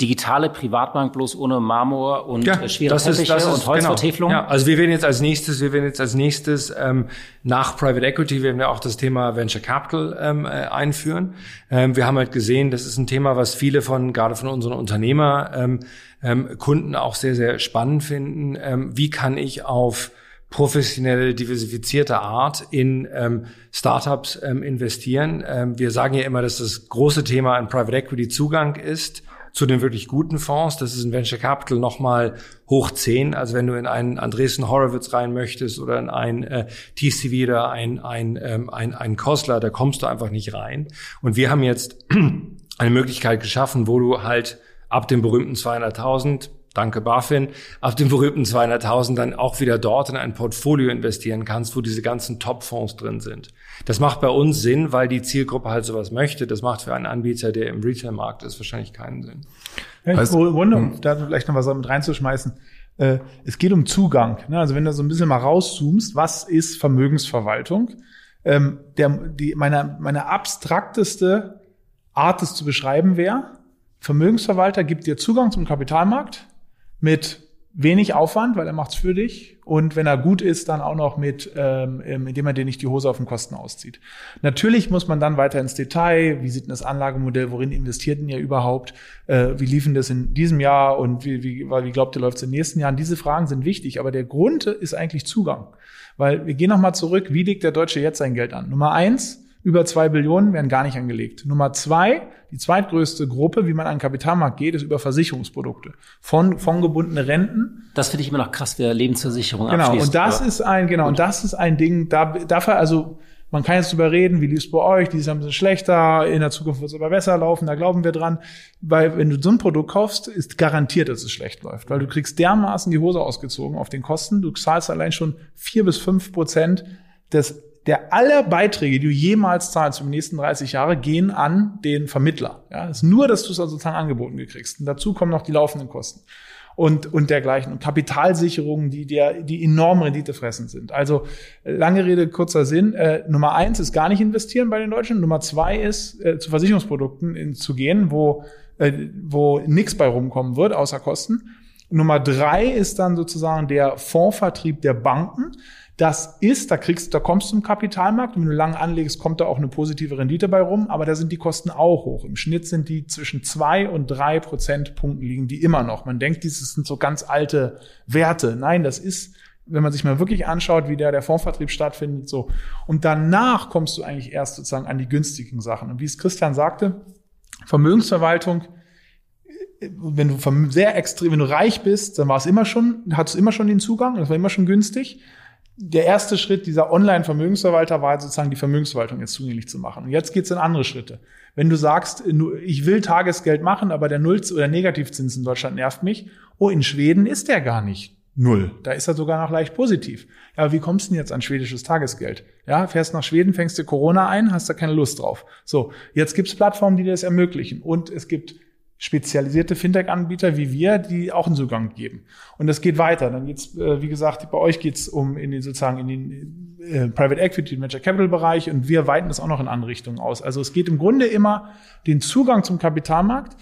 digitale Privatbank bloß ohne Marmor und ja, äh, schwere das Teppiche ist, das ist, und Holzvertäfelung. Genau. Ja, also wir werden jetzt als nächstes, wir werden jetzt als nächstes ähm, nach Private Equity werden wir auch das Thema Venture Capital ähm, äh, einführen. Ähm, wir haben halt gesehen, das ist ein Thema, was viele von gerade von unseren Unternehmer ähm, ähm, Kunden auch sehr sehr spannend finden. Ähm, wie kann ich auf professionelle, diversifizierte Art in ähm, Startups ähm, investieren. Ähm, wir sagen ja immer, dass das große Thema in Private Equity Zugang ist zu den wirklich guten Fonds. Das ist in Venture Capital nochmal hoch zehn. Also wenn du in einen Andresen Horowitz rein möchtest oder in ein äh, TCV oder ein, ein, ähm, ein, ein Kostler, da kommst du einfach nicht rein. Und wir haben jetzt eine Möglichkeit geschaffen, wo du halt ab dem berühmten 200.000 danke BaFin, auf den berühmten 200.000 dann auch wieder dort in ein Portfolio investieren kannst, wo diese ganzen Top-Fonds drin sind. Das macht bei uns Sinn, weil die Zielgruppe halt sowas möchte. Das macht für einen Anbieter, der im Retail-Markt ist, wahrscheinlich keinen Sinn. Ja, ich Grunde, um da vielleicht noch was mit reinzuschmeißen. Äh, es geht um Zugang. Ne? Also wenn du so ein bisschen mal rauszoomst, was ist Vermögensverwaltung? Ähm, der, die, meine, meine abstrakteste Art, es zu beschreiben wäre, Vermögensverwalter gibt dir Zugang zum Kapitalmarkt, mit wenig Aufwand, weil er macht's für dich. Und wenn er gut ist, dann auch noch mit, ähm, indem er dir nicht die Hose auf den Kosten auszieht. Natürlich muss man dann weiter ins Detail. Wie sieht denn das Anlagemodell? Worin investiert denn ihr überhaupt? Äh, wie liefen das in diesem Jahr? Und wie, wie, wie glaubt ihr, läuft es in den nächsten Jahren? Diese Fragen sind wichtig. Aber der Grund ist eigentlich Zugang. Weil wir gehen nochmal zurück. Wie legt der Deutsche jetzt sein Geld an? Nummer eins, über zwei Billionen werden gar nicht angelegt. Nummer zwei, die zweitgrößte Gruppe, wie man an den Kapitalmarkt geht, ist über Versicherungsprodukte. Von, von gebundene Renten. Das finde ich immer noch krass, wer Lebensversicherung Genau, abschließt. und das ist ein, genau, und das ist ein Ding, da, dafür, also, man kann jetzt drüber reden, wie lief es bei euch, die ist ein bisschen schlechter, in der Zukunft wird es aber besser laufen, da glauben wir dran. Weil wenn du so ein Produkt kaufst, ist garantiert, dass es schlecht läuft. Weil du kriegst dermaßen die Hose ausgezogen auf den Kosten. Du zahlst allein schon vier bis fünf Prozent des der aller Beiträge, die du jemals zahlst über die nächsten 30 Jahre, gehen an den Vermittler. Ja, das ist nur, dass du es also sozusagen angeboten gekriegst. Und dazu kommen noch die laufenden Kosten. und, und dergleichen. Und Kapitalsicherungen, die, die, die enorm renditefressend sind. Also lange Rede, kurzer Sinn. Äh, Nummer eins ist gar nicht investieren bei den Deutschen. Nummer zwei ist, äh, zu Versicherungsprodukten in, zu gehen, wo, äh, wo nichts bei rumkommen wird, außer Kosten. Nummer drei ist dann sozusagen der Fondsvertrieb der Banken. Das ist, da kriegst, da kommst du zum Kapitalmarkt und wenn du lang anlegst, kommt da auch eine positive Rendite bei rum, aber da sind die Kosten auch hoch. Im Schnitt sind die zwischen zwei und drei Prozentpunkten liegen die immer noch. Man denkt, dieses sind so ganz alte Werte. Nein, das ist, wenn man sich mal wirklich anschaut, wie der, der Fondsvertrieb stattfindet, so. Und danach kommst du eigentlich erst sozusagen an die günstigen Sachen. Und wie es Christian sagte, Vermögensverwaltung, wenn du sehr extrem, wenn du reich bist, dann war es immer schon, hattest immer schon den Zugang, das war immer schon günstig der erste Schritt dieser Online-Vermögensverwalter war sozusagen die Vermögensverwaltung jetzt zugänglich zu machen. Und jetzt geht's in andere Schritte. Wenn du sagst, ich will Tagesgeld machen, aber der Null- oder Negativzins in Deutschland nervt mich, oh, in Schweden ist der gar nicht null. Da ist er sogar noch leicht positiv. Ja, aber wie kommst du denn jetzt an schwedisches Tagesgeld? Ja, fährst nach Schweden, fängst du Corona ein, hast da keine Lust drauf. So, jetzt gibt's Plattformen, die dir das ermöglichen. Und es gibt spezialisierte Fintech-Anbieter wie wir, die auch einen Zugang geben. Und das geht weiter. Dann geht's, äh, wie gesagt, bei euch geht's um in den sozusagen in den äh, Private Equity, Venture Capital Bereich und wir weiten das auch noch in andere Richtungen aus. Also es geht im Grunde immer, den Zugang zum Kapitalmarkt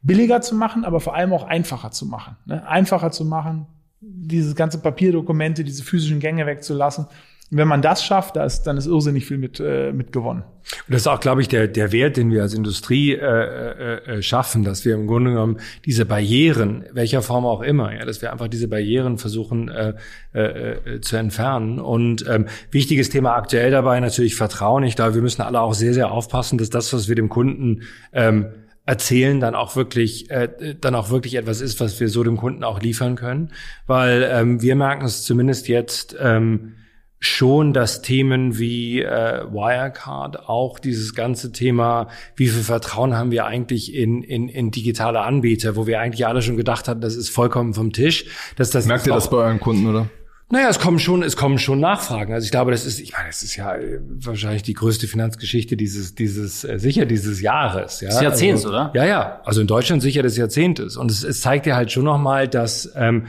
billiger zu machen, aber vor allem auch einfacher zu machen. Ne? Einfacher zu machen, diese ganze Papierdokumente, diese physischen Gänge wegzulassen wenn man das schafft, da ist, dann ist irrsinnig viel mit, äh, mit gewonnen. Und das ist auch, glaube ich, der, der Wert, den wir als Industrie äh, äh, äh, schaffen, dass wir im Grunde genommen diese Barrieren, welcher Form auch immer, ja, dass wir einfach diese Barrieren versuchen äh, äh, äh, zu entfernen. Und ähm, wichtiges Thema aktuell dabei natürlich Vertrauen. Ich glaube, wir müssen alle auch sehr, sehr aufpassen, dass das, was wir dem Kunden ähm, erzählen dann auch wirklich äh, dann auch wirklich etwas ist, was wir so dem Kunden auch liefern können, weil ähm, wir merken es zumindest jetzt ähm, schon, dass Themen wie äh, Wirecard, auch dieses ganze Thema, wie viel Vertrauen haben wir eigentlich in, in, in digitale Anbieter, wo wir eigentlich alle schon gedacht hatten, das ist vollkommen vom Tisch. Dass das Merkt ihr das bei euren Kunden, oder? Naja, es kommen schon, es kommen schon Nachfragen. Also ich glaube, das ist, ich meine, es ist ja äh, wahrscheinlich die größte Finanzgeschichte dieses, dieses, äh, sicher dieses Jahres. Ja? Des Jahrzehnts, also, oder? Ja, ja. Also in Deutschland sicher des Jahrzehntes. Und es, es zeigt ja halt schon nochmal, dass ähm,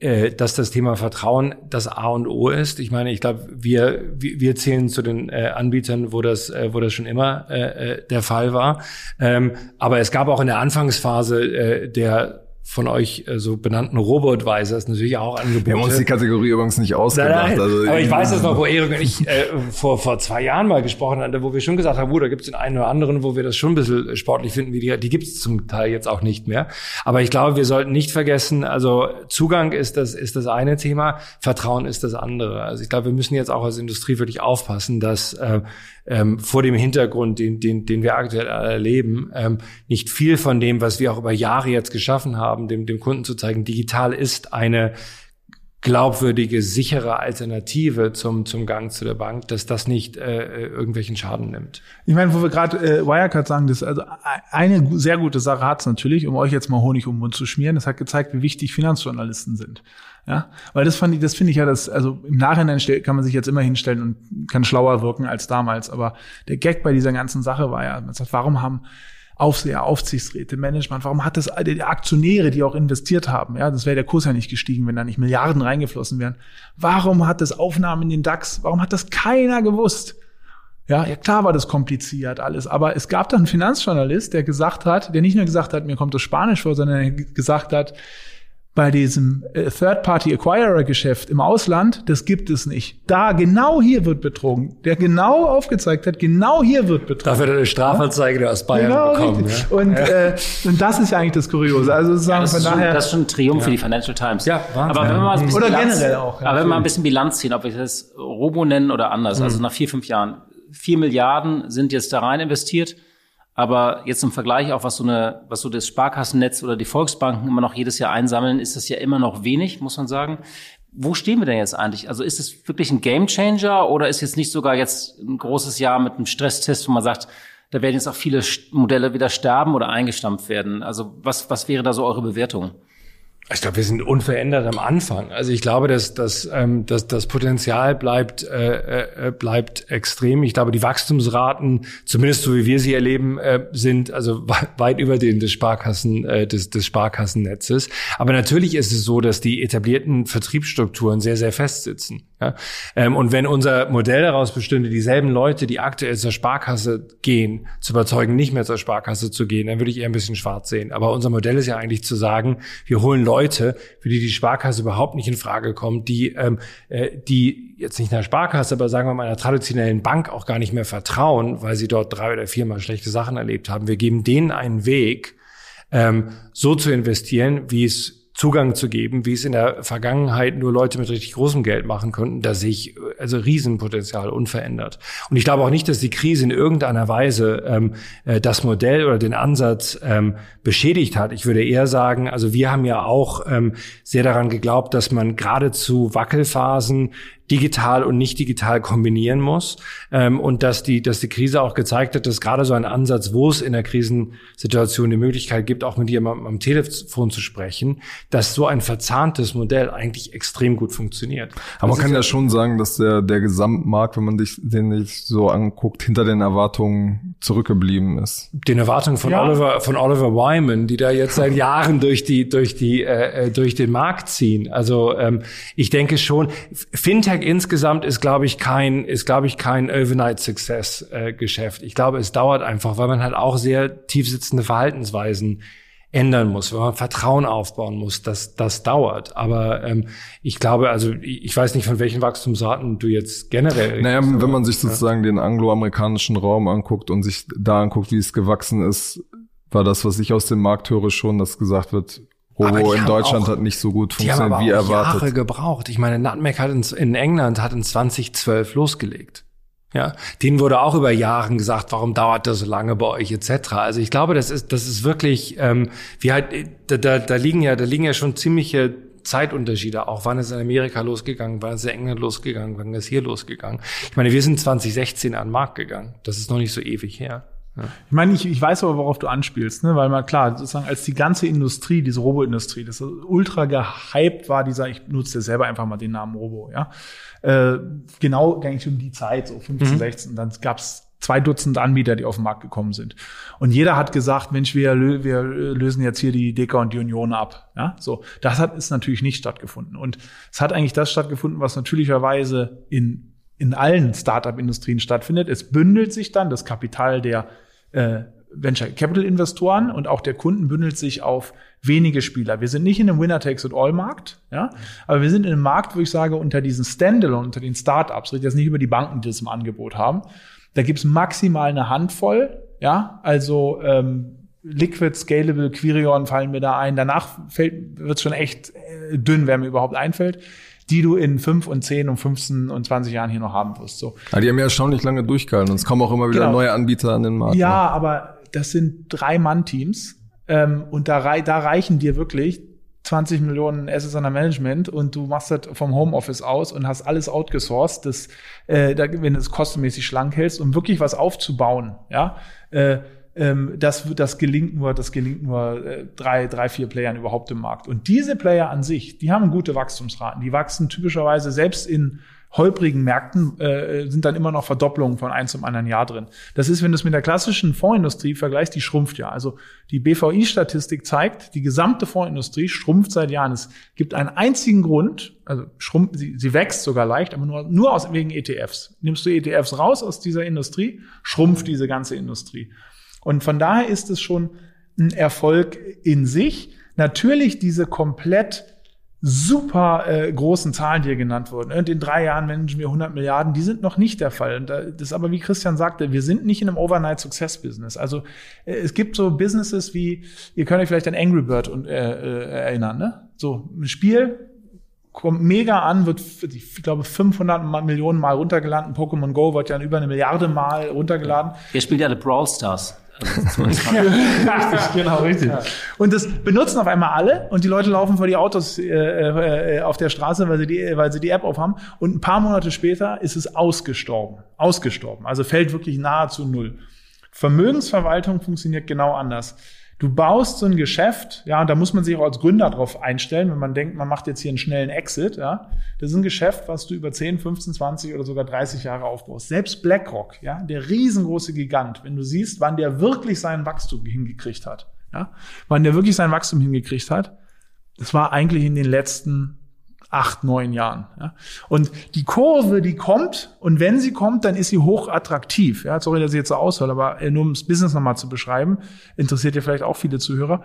äh, dass das Thema Vertrauen das A und O ist. Ich meine, ich glaube, wir, wir zählen zu den äh, Anbietern, wo das, äh, wo das schon immer äh, äh der Fall war. Ähm, aber es gab auch in der Anfangsphase äh, der von euch äh, so benannten Robo-Advisors natürlich auch Angebote. Wir haben uns die Kategorie übrigens nicht ausgedacht. Nein, nein. Also, aber ich weiß das noch, wo Erik und ich äh, vor, vor zwei Jahren mal gesprochen hatten, wo wir schon gesagt haben, wo, da gibt es den einen oder anderen, wo wir das schon ein bisschen sportlich finden, wie die, die gibt es zum Teil jetzt auch nicht mehr. Aber ich glaube, wir sollten nicht vergessen, also Zugang ist das, ist das eine Thema, Vertrauen ist das andere. Also ich glaube, wir müssen jetzt auch als Industrie wirklich aufpassen, dass äh, ähm, vor dem Hintergrund, den, den, den wir aktuell erleben, ähm, nicht viel von dem, was wir auch über Jahre jetzt geschaffen haben, dem, dem Kunden zu zeigen, digital ist eine glaubwürdige, sichere Alternative zum, zum Gang zu der Bank, dass das nicht äh, irgendwelchen Schaden nimmt. Ich meine, wo wir gerade äh, Wirecard sagen, das also eine sehr gute Sache hat's natürlich, um euch jetzt mal Honig um den Mund zu schmieren. Das hat gezeigt, wie wichtig Finanzjournalisten sind. Ja, weil das fand ich, das finde ich ja, das, also im Nachhinein kann man sich jetzt immer hinstellen und kann schlauer wirken als damals. Aber der Gag bei dieser ganzen Sache war ja, man sagt, warum haben Aufseher, Aufsichtsräte, Management, warum hat das die Aktionäre, die auch investiert haben, ja, das wäre der Kurs ja nicht gestiegen, wenn da nicht Milliarden reingeflossen wären. Warum hat das Aufnahmen in den DAX? Warum hat das keiner gewusst? Ja, ja, klar war das kompliziert alles, aber es gab da einen Finanzjournalist, der gesagt hat, der nicht nur gesagt hat, mir kommt das Spanisch vor, sondern der gesagt hat, bei diesem äh, Third-Party-Acquirer-Geschäft im Ausland, das gibt es nicht. Da, genau hier wird betrogen. Der genau aufgezeigt hat, genau hier wird betrogen. Dafür hat er eine Strafanzeige ja? aus Bayern genau, bekommen. Ja? Und, ja. Äh, und das ist ja eigentlich das Kuriose. Also sozusagen das, von ist daher, schon, das ist schon ein Triumph für die Financial Times. Ja, Wahnsinn. Aber wenn wir mal ein bisschen oder Bilanz, generell auch. aber wenn wir mal ein bisschen Bilanz ziehen, ob wir das Robo nennen oder anders, mhm. also nach vier, fünf Jahren, vier Milliarden sind jetzt da rein investiert. Aber jetzt im Vergleich auch, was so eine, was so das Sparkassennetz oder die Volksbanken immer noch jedes Jahr einsammeln, ist das ja immer noch wenig, muss man sagen. Wo stehen wir denn jetzt eigentlich? Also ist es wirklich ein Gamechanger oder ist jetzt nicht sogar jetzt ein großes Jahr mit einem Stresstest, wo man sagt, da werden jetzt auch viele Modelle wieder sterben oder eingestampft werden? Also was, was wäre da so eure Bewertung? Ich glaube, wir sind unverändert am Anfang. Also ich glaube, dass, dass, ähm, dass das Potenzial bleibt, äh, äh, bleibt extrem. Ich glaube, die Wachstumsraten, zumindest so wie wir sie erleben, äh, sind also weit über den des Sparkassen, äh, des, des Sparkassennetzes. Aber natürlich ist es so, dass die etablierten Vertriebsstrukturen sehr, sehr fest sitzen. Ja? Ähm, und wenn unser Modell daraus bestünde, dieselben Leute, die aktuell zur Sparkasse gehen, zu überzeugen, nicht mehr zur Sparkasse zu gehen, dann würde ich eher ein bisschen schwarz sehen. Aber unser Modell ist ja eigentlich zu sagen, wir holen Leute für die die Sparkasse überhaupt nicht in Frage kommt, die, ähm, äh, die jetzt nicht einer Sparkasse, aber sagen wir mal einer traditionellen Bank auch gar nicht mehr vertrauen, weil sie dort drei oder viermal schlechte Sachen erlebt haben. Wir geben denen einen Weg, ähm, so zu investieren, wie es Zugang zu geben, wie es in der Vergangenheit nur Leute mit richtig großem Geld machen konnten, da sehe ich also Riesenpotenzial unverändert. Und ich glaube auch nicht, dass die Krise in irgendeiner Weise ähm, äh, das Modell oder den Ansatz ähm, beschädigt hat. Ich würde eher sagen, also wir haben ja auch ähm, sehr daran geglaubt, dass man geradezu Wackelphasen digital und nicht digital kombinieren muss ähm, und dass die, dass die Krise auch gezeigt hat, dass gerade so ein Ansatz, wo es in der Krisensituation die Möglichkeit gibt, auch mit jemandem am Telefon zu sprechen, dass so ein verzahntes Modell eigentlich extrem gut funktioniert. Aber man kann ja schon sagen, dass der, der Gesamtmarkt, wenn man dich, den sich so anguckt, hinter den Erwartungen zurückgeblieben ist. Den Erwartungen von ja. Oliver, von Oliver Wyman, die da jetzt seit Jahren durch die, durch die, äh, äh durch den Markt ziehen. Also ähm, ich denke schon, Fintech insgesamt ist, glaube ich, kein, ist, glaube ich, kein Overnight Success äh, Geschäft. Ich glaube, es dauert einfach, weil man halt auch sehr tiefsitzende Verhaltensweisen ändern muss, wenn man Vertrauen aufbauen muss, das, das dauert. Aber ähm, ich glaube, also ich weiß nicht, von welchen Wachstumsraten du jetzt generell. Naja, wenn man sich sozusagen ja. den angloamerikanischen Raum anguckt und sich da anguckt, wie es gewachsen ist, war das, was ich aus dem Markt höre, schon, dass gesagt wird, Robo in Deutschland auch, hat nicht so gut funktioniert wie erwartet. Jahre gebraucht. Ich meine, Nutmeg hat in, in England hat in 2012 losgelegt. Ja, denen wurde auch über Jahren gesagt, warum dauert das so lange bei euch etc. Also ich glaube, das ist das ist wirklich, ähm, wie halt da, da, da liegen ja da liegen ja schon ziemliche Zeitunterschiede auch. Wann ist in Amerika losgegangen? Wann ist in England losgegangen? Wann ist hier losgegangen? Ich meine, wir sind 2016 an den Markt gegangen. Das ist noch nicht so ewig her. Ja. Ich meine, ich, ich weiß aber, worauf du anspielst, ne? weil man klar, sozusagen als die ganze Industrie, diese Robo-Industrie, das ultra gehypt war, dieser, ich nutze selber einfach mal den Namen Robo, ja. Äh, genau eigentlich um die Zeit, so 15, mhm. 16, dann gab's zwei Dutzend Anbieter, die auf den Markt gekommen sind. Und jeder hat gesagt, Mensch, wir, wir lösen jetzt hier die Deka und die Union ab. Ja, so. Das hat, ist natürlich nicht stattgefunden. Und es hat eigentlich das stattgefunden, was natürlicherweise in in allen Startup-Industrien stattfindet. Es bündelt sich dann das Kapital der äh, Venture Capital Investoren und auch der Kunden bündelt sich auf wenige Spieler. Wir sind nicht in einem Winner Takes It All Markt, ja, aber wir sind in einem Markt, wo ich sage, unter diesen Standalone, unter den Startups, rede jetzt nicht über die Banken, die das im Angebot haben, da gibt's maximal eine Handvoll, ja, also ähm, Liquid, Scalable, Quirion fallen mir da ein. Danach fällt wird's schon echt äh, dünn, wer mir überhaupt einfällt die du in fünf und zehn und 15 und 20 Jahren hier noch haben wirst. So. Ja, die haben ja erstaunlich lange durchgehalten und es kommen auch immer wieder genau. neue Anbieter an den Markt. Ja, ne? aber das sind drei Mann-Teams ähm, und da, da reichen dir wirklich 20 Millionen Assets under Management und du machst das vom Homeoffice aus und hast alles outgesourced, das, äh, da, wenn du es kostenmäßig schlank hältst, um wirklich was aufzubauen, ja, äh, ähm, das, das gelingt nur, das gelingt nur äh, drei, drei, vier Playern überhaupt im Markt. Und diese Player an sich, die haben gute Wachstumsraten. Die wachsen typischerweise selbst in holprigen Märkten äh, sind dann immer noch Verdopplungen von einem zum anderen Jahr drin. Das ist, wenn du es mit der klassischen Fondsindustrie vergleichst, die schrumpft ja. Also die BVI-Statistik zeigt, die gesamte Fondsindustrie schrumpft seit Jahren. Es gibt einen einzigen Grund, also schrumpft, sie, sie wächst sogar leicht, aber nur, nur aus, wegen ETFs. Nimmst du ETFs raus aus dieser Industrie, schrumpft diese ganze Industrie. Und von daher ist es schon ein Erfolg in sich. Natürlich diese komplett super äh, großen Zahlen, die hier genannt wurden. Und in drei Jahren managen wir 100 Milliarden, die sind noch nicht der Fall. Und das ist aber, wie Christian sagte, wir sind nicht in einem Overnight-Success-Business. Also äh, es gibt so Businesses wie, ihr könnt euch vielleicht an Angry Bird und, äh, äh, erinnern, ne? So ein Spiel, kommt mega an, wird, ich glaube, 500 Millionen Mal runtergeladen. Pokémon Go wird ja über eine Milliarde Mal runtergeladen. Ihr spielt ja alle Brawl Stars. Richtig, genau, richtig. Und das benutzen auf einmal alle und die Leute laufen vor die Autos äh, äh, auf der Straße, weil sie, die, weil sie die App aufhaben. Und ein paar Monate später ist es ausgestorben. Ausgestorben. Also fällt wirklich nahezu null. Vermögensverwaltung funktioniert genau anders. Du baust so ein Geschäft, ja, und da muss man sich auch als Gründer drauf einstellen, wenn man denkt, man macht jetzt hier einen schnellen Exit, ja. Das ist ein Geschäft, was du über 10, 15, 20 oder sogar 30 Jahre aufbaust. Selbst BlackRock, ja, der riesengroße Gigant, wenn du siehst, wann der wirklich sein Wachstum hingekriegt hat, ja, wann der wirklich sein Wachstum hingekriegt hat, das war eigentlich in den letzten acht, neun Jahren. Ja. Und die Kurve, die kommt, und wenn sie kommt, dann ist sie hoch attraktiv. Ja, sorry, dass ich jetzt so aushole, aber äh, nur um das Business nochmal zu beschreiben, interessiert ja vielleicht auch viele Zuhörer.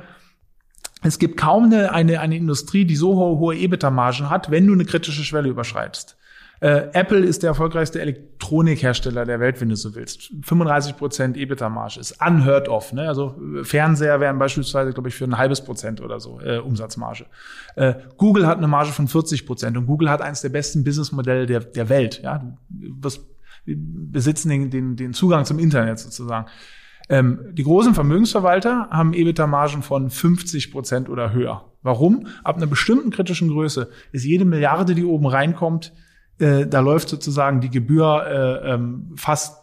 Es gibt kaum eine, eine, eine Industrie, die so hohe, hohe EBITDA-Margen hat, wenn du eine kritische Schwelle überschreitest. Äh, Apple ist der erfolgreichste Elektronikhersteller der Welt, wenn du so willst. 35 Prozent EBITDA-Marge ist unheard of. Ne? Also Fernseher wären beispielsweise, glaube ich, für ein halbes Prozent oder so äh, Umsatzmarge. Äh, Google hat eine Marge von 40 Prozent und Google hat eines der besten Businessmodelle der, der Welt. Ja? Was besitzen den, den, den Zugang zum Internet sozusagen. Ähm, die großen Vermögensverwalter haben EBITDA-Margen von 50 Prozent oder höher. Warum? Ab einer bestimmten kritischen Größe ist jede Milliarde, die oben reinkommt, äh, da läuft sozusagen die Gebühr äh, ähm, fast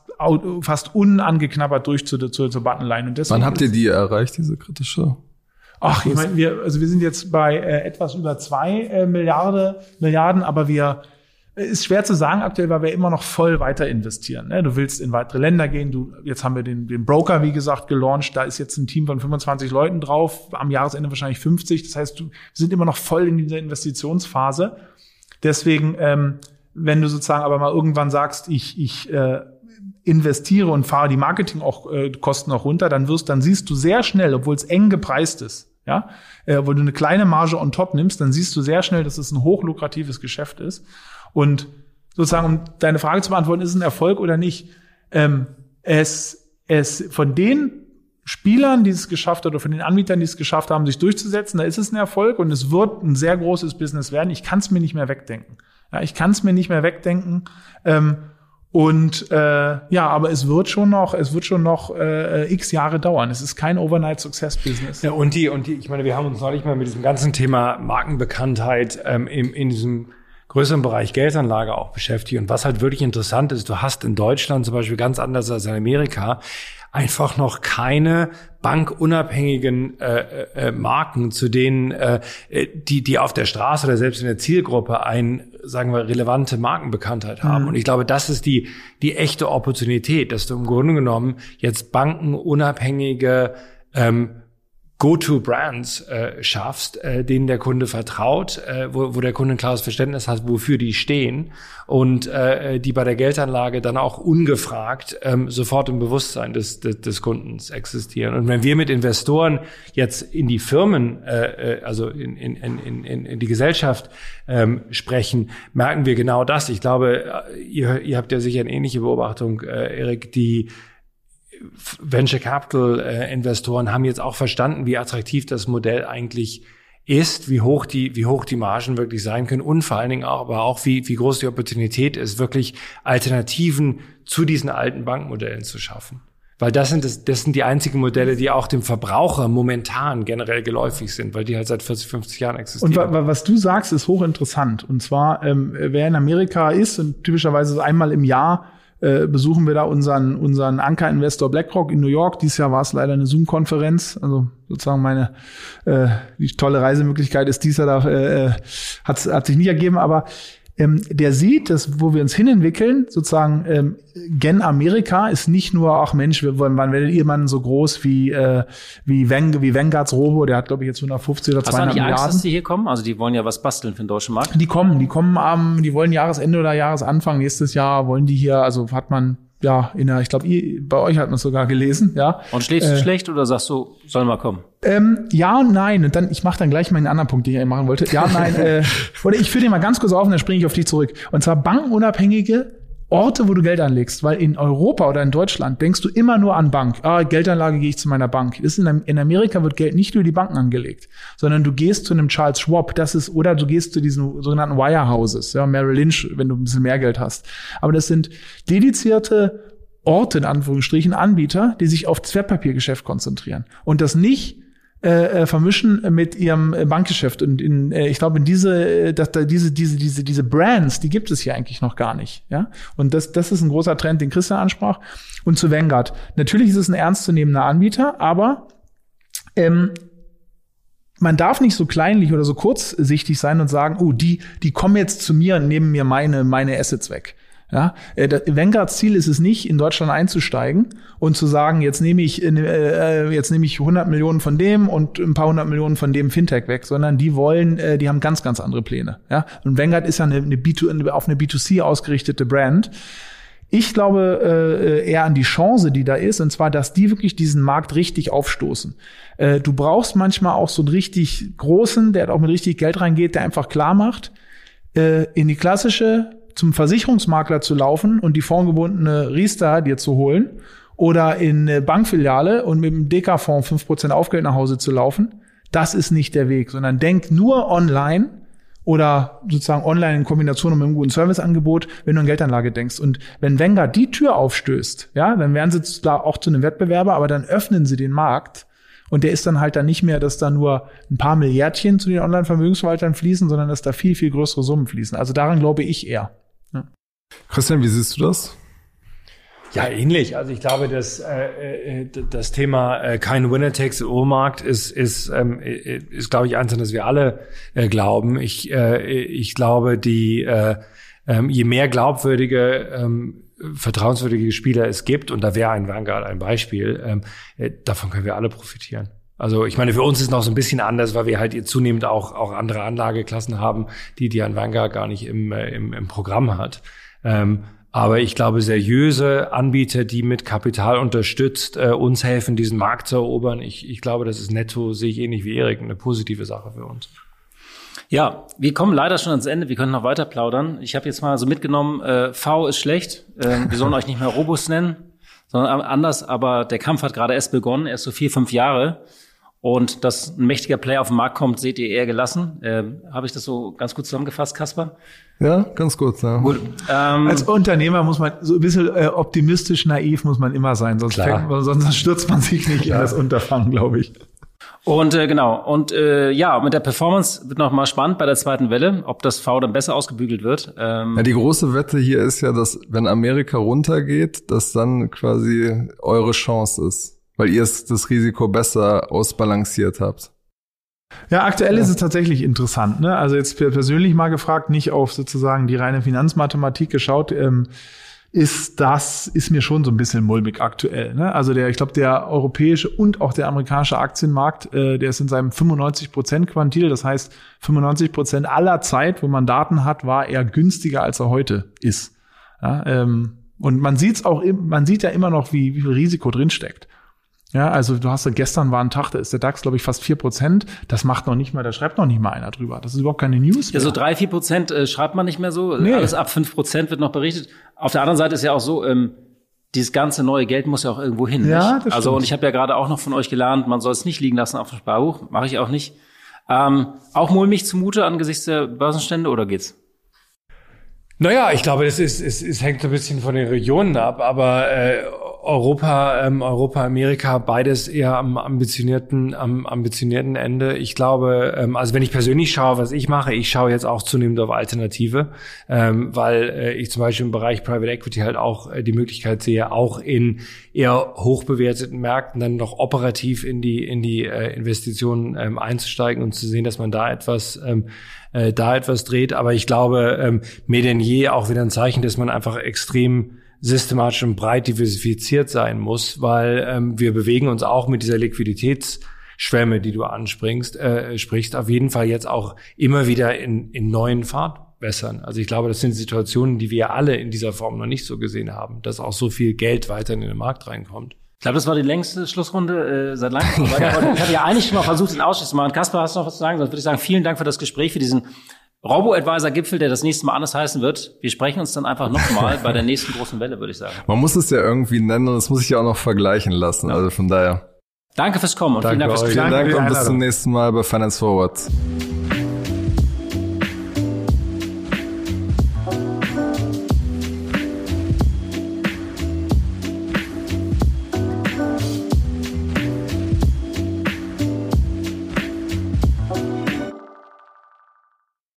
fast unangeknabbert durch zu, zu, zur Buttonline. Und deswegen Wann habt ihr die erreicht, diese kritische? Ach, ich meine, wir, also wir sind jetzt bei äh, etwas über zwei äh, Milliarden, Milliarden, aber wir äh, ist schwer zu sagen aktuell, weil wir immer noch voll weiter investieren. Ne? Du willst in weitere Länder gehen. Du, jetzt haben wir den, den Broker, wie gesagt, gelauncht. Da ist jetzt ein Team von 25 Leuten drauf. Am Jahresende wahrscheinlich 50. Das heißt, du, wir sind immer noch voll in dieser Investitionsphase. Deswegen ähm, wenn du sozusagen aber mal irgendwann sagst, ich, ich äh, investiere und fahre die Marketingkosten äh, auch runter, dann wirst, dann siehst du sehr schnell, obwohl es eng gepreist ist, ja, äh, obwohl du eine kleine Marge on top nimmst, dann siehst du sehr schnell, dass es ein hochlukratives Geschäft ist. Und sozusagen, um deine Frage zu beantworten, ist es ein Erfolg oder nicht? Ähm, es, es von den Spielern, die es geschafft hat, oder von den Anbietern, die es geschafft haben, sich durchzusetzen, da ist es ein Erfolg und es wird ein sehr großes Business werden. Ich kann es mir nicht mehr wegdenken. Ja, ich kann es mir nicht mehr wegdenken. Ähm, und äh, ja, aber es wird schon noch, es wird schon noch äh, x Jahre dauern. Es ist kein Overnight Success Business. Ja, und die und die, ich meine, wir haben uns neulich mal mit diesem ganzen Thema Markenbekanntheit ähm, in, in diesem größeren Bereich Geldanlage auch beschäftigt. Und was halt wirklich interessant ist, du hast in Deutschland zum Beispiel ganz anders als in Amerika einfach noch keine bankunabhängigen äh, äh, Marken, zu denen äh, die die auf der Straße oder selbst in der Zielgruppe ein sagen wir relevante Markenbekanntheit haben. Mhm. Und ich glaube, das ist die die echte Opportunität, dass du im Grunde genommen jetzt bankenunabhängige ähm, Go-to-Brands äh, schaffst, äh, denen der Kunde vertraut, äh, wo, wo der Kunde ein klares Verständnis hat, wofür die stehen und äh, die bei der Geldanlage dann auch ungefragt ähm, sofort im Bewusstsein des, des, des Kundens existieren. Und wenn wir mit Investoren jetzt in die Firmen, äh, äh also in, in, in, in, in die Gesellschaft ähm, sprechen, merken wir genau das. Ich glaube, äh, ihr, ihr habt ja sicher eine ähnliche Beobachtung, äh, Erik, die Venture Capital äh, Investoren haben jetzt auch verstanden, wie attraktiv das Modell eigentlich ist, wie hoch die, wie hoch die Margen wirklich sein können und vor allen Dingen auch, aber auch wie, wie groß die Opportunität ist, wirklich Alternativen zu diesen alten Bankmodellen zu schaffen. Weil das sind, das, das sind die einzigen Modelle, die auch dem Verbraucher momentan generell geläufig sind, weil die halt seit 40, 50 Jahren existieren. Und wa was du sagst, ist hochinteressant. Und zwar, ähm, wer in Amerika ist und typischerweise einmal im Jahr äh, besuchen wir da unseren, unseren Anker-Investor BlackRock in New York. Dieses Jahr war es leider eine Zoom-Konferenz. Also sozusagen meine äh, die tolle Reisemöglichkeit ist dieser da äh, hat, hat sich nie ergeben, aber ähm, der sieht, dass wo wir uns hinentwickeln, sozusagen ähm, Gen Amerika ist nicht nur, ach Mensch, wir wollen, wann werdet ihr mal so groß wie äh, wie, Vang, wie Vanguards Robo, der hat glaube ich jetzt 150 oder 200 Milliarden. Hast du nicht Angst, dass die hier kommen? Also die wollen ja was basteln für den deutschen Markt. Die kommen, die kommen am, die wollen Jahresende oder Jahresanfang nächstes Jahr wollen die hier, also hat man ja, in der, ich glaube, bei euch hat man es sogar gelesen, ja. Und schläfst du äh, schlecht oder sagst du, soll mal kommen? Ähm, ja und nein. Und dann, ich mache dann gleich mal einen anderen Punkt, den ich machen wollte. Ja, nein. äh, oder ich führe den mal ganz kurz auf und dann springe ich auf dich zurück. Und zwar bankenunabhängige Orte, wo du Geld anlegst, weil in Europa oder in Deutschland denkst du immer nur an Bank. Ah, Geldanlage gehe ich zu meiner Bank. In, in Amerika wird Geld nicht über die Banken angelegt, sondern du gehst zu einem Charles Schwab, das ist, oder du gehst zu diesen sogenannten Wirehouses, ja, Merrill Lynch, wenn du ein bisschen mehr Geld hast. Aber das sind dedizierte Orte, in Anführungsstrichen, Anbieter, die sich auf das Wertpapiergeschäft konzentrieren und das nicht äh, äh vermischen mit ihrem äh, Bankgeschäft. Und in, äh, ich glaube in diese äh, dass da diese diese diese diese Brands die gibt es hier eigentlich noch gar nicht ja? Und das das ist ein großer Trend den Christian ansprach. Und zu Vanguard. Natürlich ist es ein ernstzunehmender Anbieter aber Ähm, man darf nicht so kleinlich oder so kurzsichtig sein und sagen, oh, die, die kommen jetzt zu mir und nehmen mir meine, meine Assets weg. Ja, äh, Vanguards Ziel ist es nicht, in Deutschland einzusteigen und zu sagen, jetzt nehme ich, äh, äh jetzt nehme ich 100 Millionen von dem und ein paar hundert Millionen von dem Fintech weg, sondern die wollen, äh, die haben ganz, ganz andere Pläne. Ja, und Vanguard ist ja eine, eine B2, auf eine B2C ausgerichtete Brand. Ich glaube äh, eher an die Chance, die da ist, und zwar, dass die wirklich diesen Markt richtig aufstoßen. Äh, du brauchst manchmal auch so einen richtig großen, der auch mit richtig Geld reingeht, der einfach klar macht, äh, in die klassische zum Versicherungsmakler zu laufen und die fondgebundene Riester dir zu holen oder in eine Bankfiliale und mit dem DK-Fonds 5% Aufgeld nach Hause zu laufen, das ist nicht der Weg, sondern denk nur online oder sozusagen online in Kombination mit einem guten Serviceangebot, wenn du an Geldanlage denkst. Und wenn Vanguard die Tür aufstößt, ja, dann werden sie da auch zu einem Wettbewerber, aber dann öffnen sie den Markt und der ist dann halt dann nicht mehr, dass da nur ein paar Milliardchen zu den Online-Vermögensverwaltern fließen, sondern dass da viel, viel größere Summen fließen. Also daran glaube ich eher. Ja. Christian, wie siehst du das? Ja, ähnlich. Also ich glaube, dass äh, äh das Thema äh, kein Winner takes all Markt ist ist ähm, äh, ist glaube ich eins, an das wir alle äh, glauben. Ich äh, ich glaube, die äh, äh, je mehr glaubwürdige ähm, vertrauenswürdige Spieler es gibt und da wäre ein Vanguard ein Beispiel, ähm, äh, davon können wir alle profitieren. Also ich meine, für uns ist noch so ein bisschen anders, weil wir halt zunehmend auch auch andere Anlageklassen haben, die die ein Vanguard gar nicht im äh, im, im Programm hat. Ähm, aber ich glaube, seriöse Anbieter, die mit Kapital unterstützt, äh, uns helfen, diesen Markt zu erobern. Ich, ich glaube, das ist netto, sehe ich ähnlich wie Erik, eine positive Sache für uns. Ja, wir kommen leider schon ans Ende. Wir können noch weiter plaudern. Ich habe jetzt mal so mitgenommen, äh, V ist schlecht. Äh, wir sollen euch nicht mehr Robust nennen, sondern anders. Aber der Kampf hat gerade erst begonnen. Erst so vier, fünf Jahre. Und dass ein mächtiger Player auf den Markt kommt, seht ihr eher gelassen. Äh, Habe ich das so ganz gut zusammengefasst, Kasper? Ja, ganz gut. Ja. Gut. Ähm, Als Unternehmer muss man so ein bisschen äh, optimistisch naiv muss man immer sein, sonst, fängt, sonst stürzt man sich nicht klar. in das Unterfangen, glaube ich. Und äh, genau, und äh, ja, mit der Performance wird noch mal spannend bei der zweiten Welle, ob das V dann besser ausgebügelt wird. Ähm ja, die große Wette hier ist ja, dass wenn Amerika runtergeht, dass dann quasi eure Chance ist weil ihr das Risiko besser ausbalanciert habt. Ja, aktuell ist es tatsächlich interessant. Ne? Also jetzt persönlich mal gefragt, nicht auf sozusagen die reine Finanzmathematik geschaut, ähm, ist das, ist mir schon so ein bisschen mulmig aktuell. Ne? Also der, ich glaube, der europäische und auch der amerikanische Aktienmarkt, äh, der ist in seinem 95 Prozent Quantil. Das heißt, 95 Prozent aller Zeit, wo man Daten hat, war er günstiger, als er heute ist. Ja, ähm, und man sieht's auch, man sieht ja immer noch, wie, wie viel Risiko drinsteckt. Ja, also du hast gestern war ein Tag, da ist der DAX, glaube ich, fast vier Prozent. Das macht noch nicht mal, da schreibt noch nicht mal einer drüber. Das ist überhaupt keine News. Mehr. Ja, so drei, vier Prozent äh, schreibt man nicht mehr so. Nee. Alles ab fünf Prozent wird noch berichtet. Auf der anderen Seite ist ja auch so, ähm, dieses ganze neue Geld muss ja auch irgendwo hin. Ja, nicht? das Also und ich habe ja gerade auch noch von euch gelernt, man soll es nicht liegen lassen auf dem Sparbuch. Mache ich auch nicht. Ähm, auch mulmig zumute angesichts der Börsenstände oder geht's? Naja, ich glaube, es, ist, es, es hängt ein bisschen von den Regionen ab, aber äh, Europa, ähm, Europa, Amerika, beides eher am ambitionierten, am ambitionierten Ende. Ich glaube, ähm, also wenn ich persönlich schaue, was ich mache, ich schaue jetzt auch zunehmend auf Alternative, ähm, weil äh, ich zum Beispiel im Bereich Private Equity halt auch äh, die Möglichkeit sehe, auch in eher hochbewerteten Märkten dann noch operativ in die in die äh, Investitionen ähm, einzusteigen und zu sehen, dass man da etwas ähm, äh, da etwas dreht. Aber ich glaube, ähm, mehr denn je auch wieder ein Zeichen, dass man einfach extrem systematisch und breit diversifiziert sein muss, weil ähm, wir bewegen uns auch mit dieser Liquiditätsschwemme, die du anspringst, äh, sprichst, auf jeden Fall jetzt auch immer wieder in, in neuen Fahrtwässern. Also ich glaube, das sind Situationen, die wir alle in dieser Form noch nicht so gesehen haben, dass auch so viel Geld weiter in den Markt reinkommt. Ich glaube, das war die längste Schlussrunde äh, seit langem. ich habe ja eigentlich schon mal versucht, den Ausschuss zu machen. Kaspar, hast du noch was zu sagen? Sonst würde ich sagen, vielen Dank für das Gespräch, für diesen Robo-Advisor-Gipfel, der das nächste Mal anders heißen wird. Wir sprechen uns dann einfach nochmal bei der nächsten großen Welle, würde ich sagen. Man muss es ja irgendwie nennen und es muss sich ja auch noch vergleichen lassen. Ja. Also von daher. Danke fürs Kommen und Danke vielen Dank fürs Vielen Dank und bis zum nächsten Mal bei Finance Forward.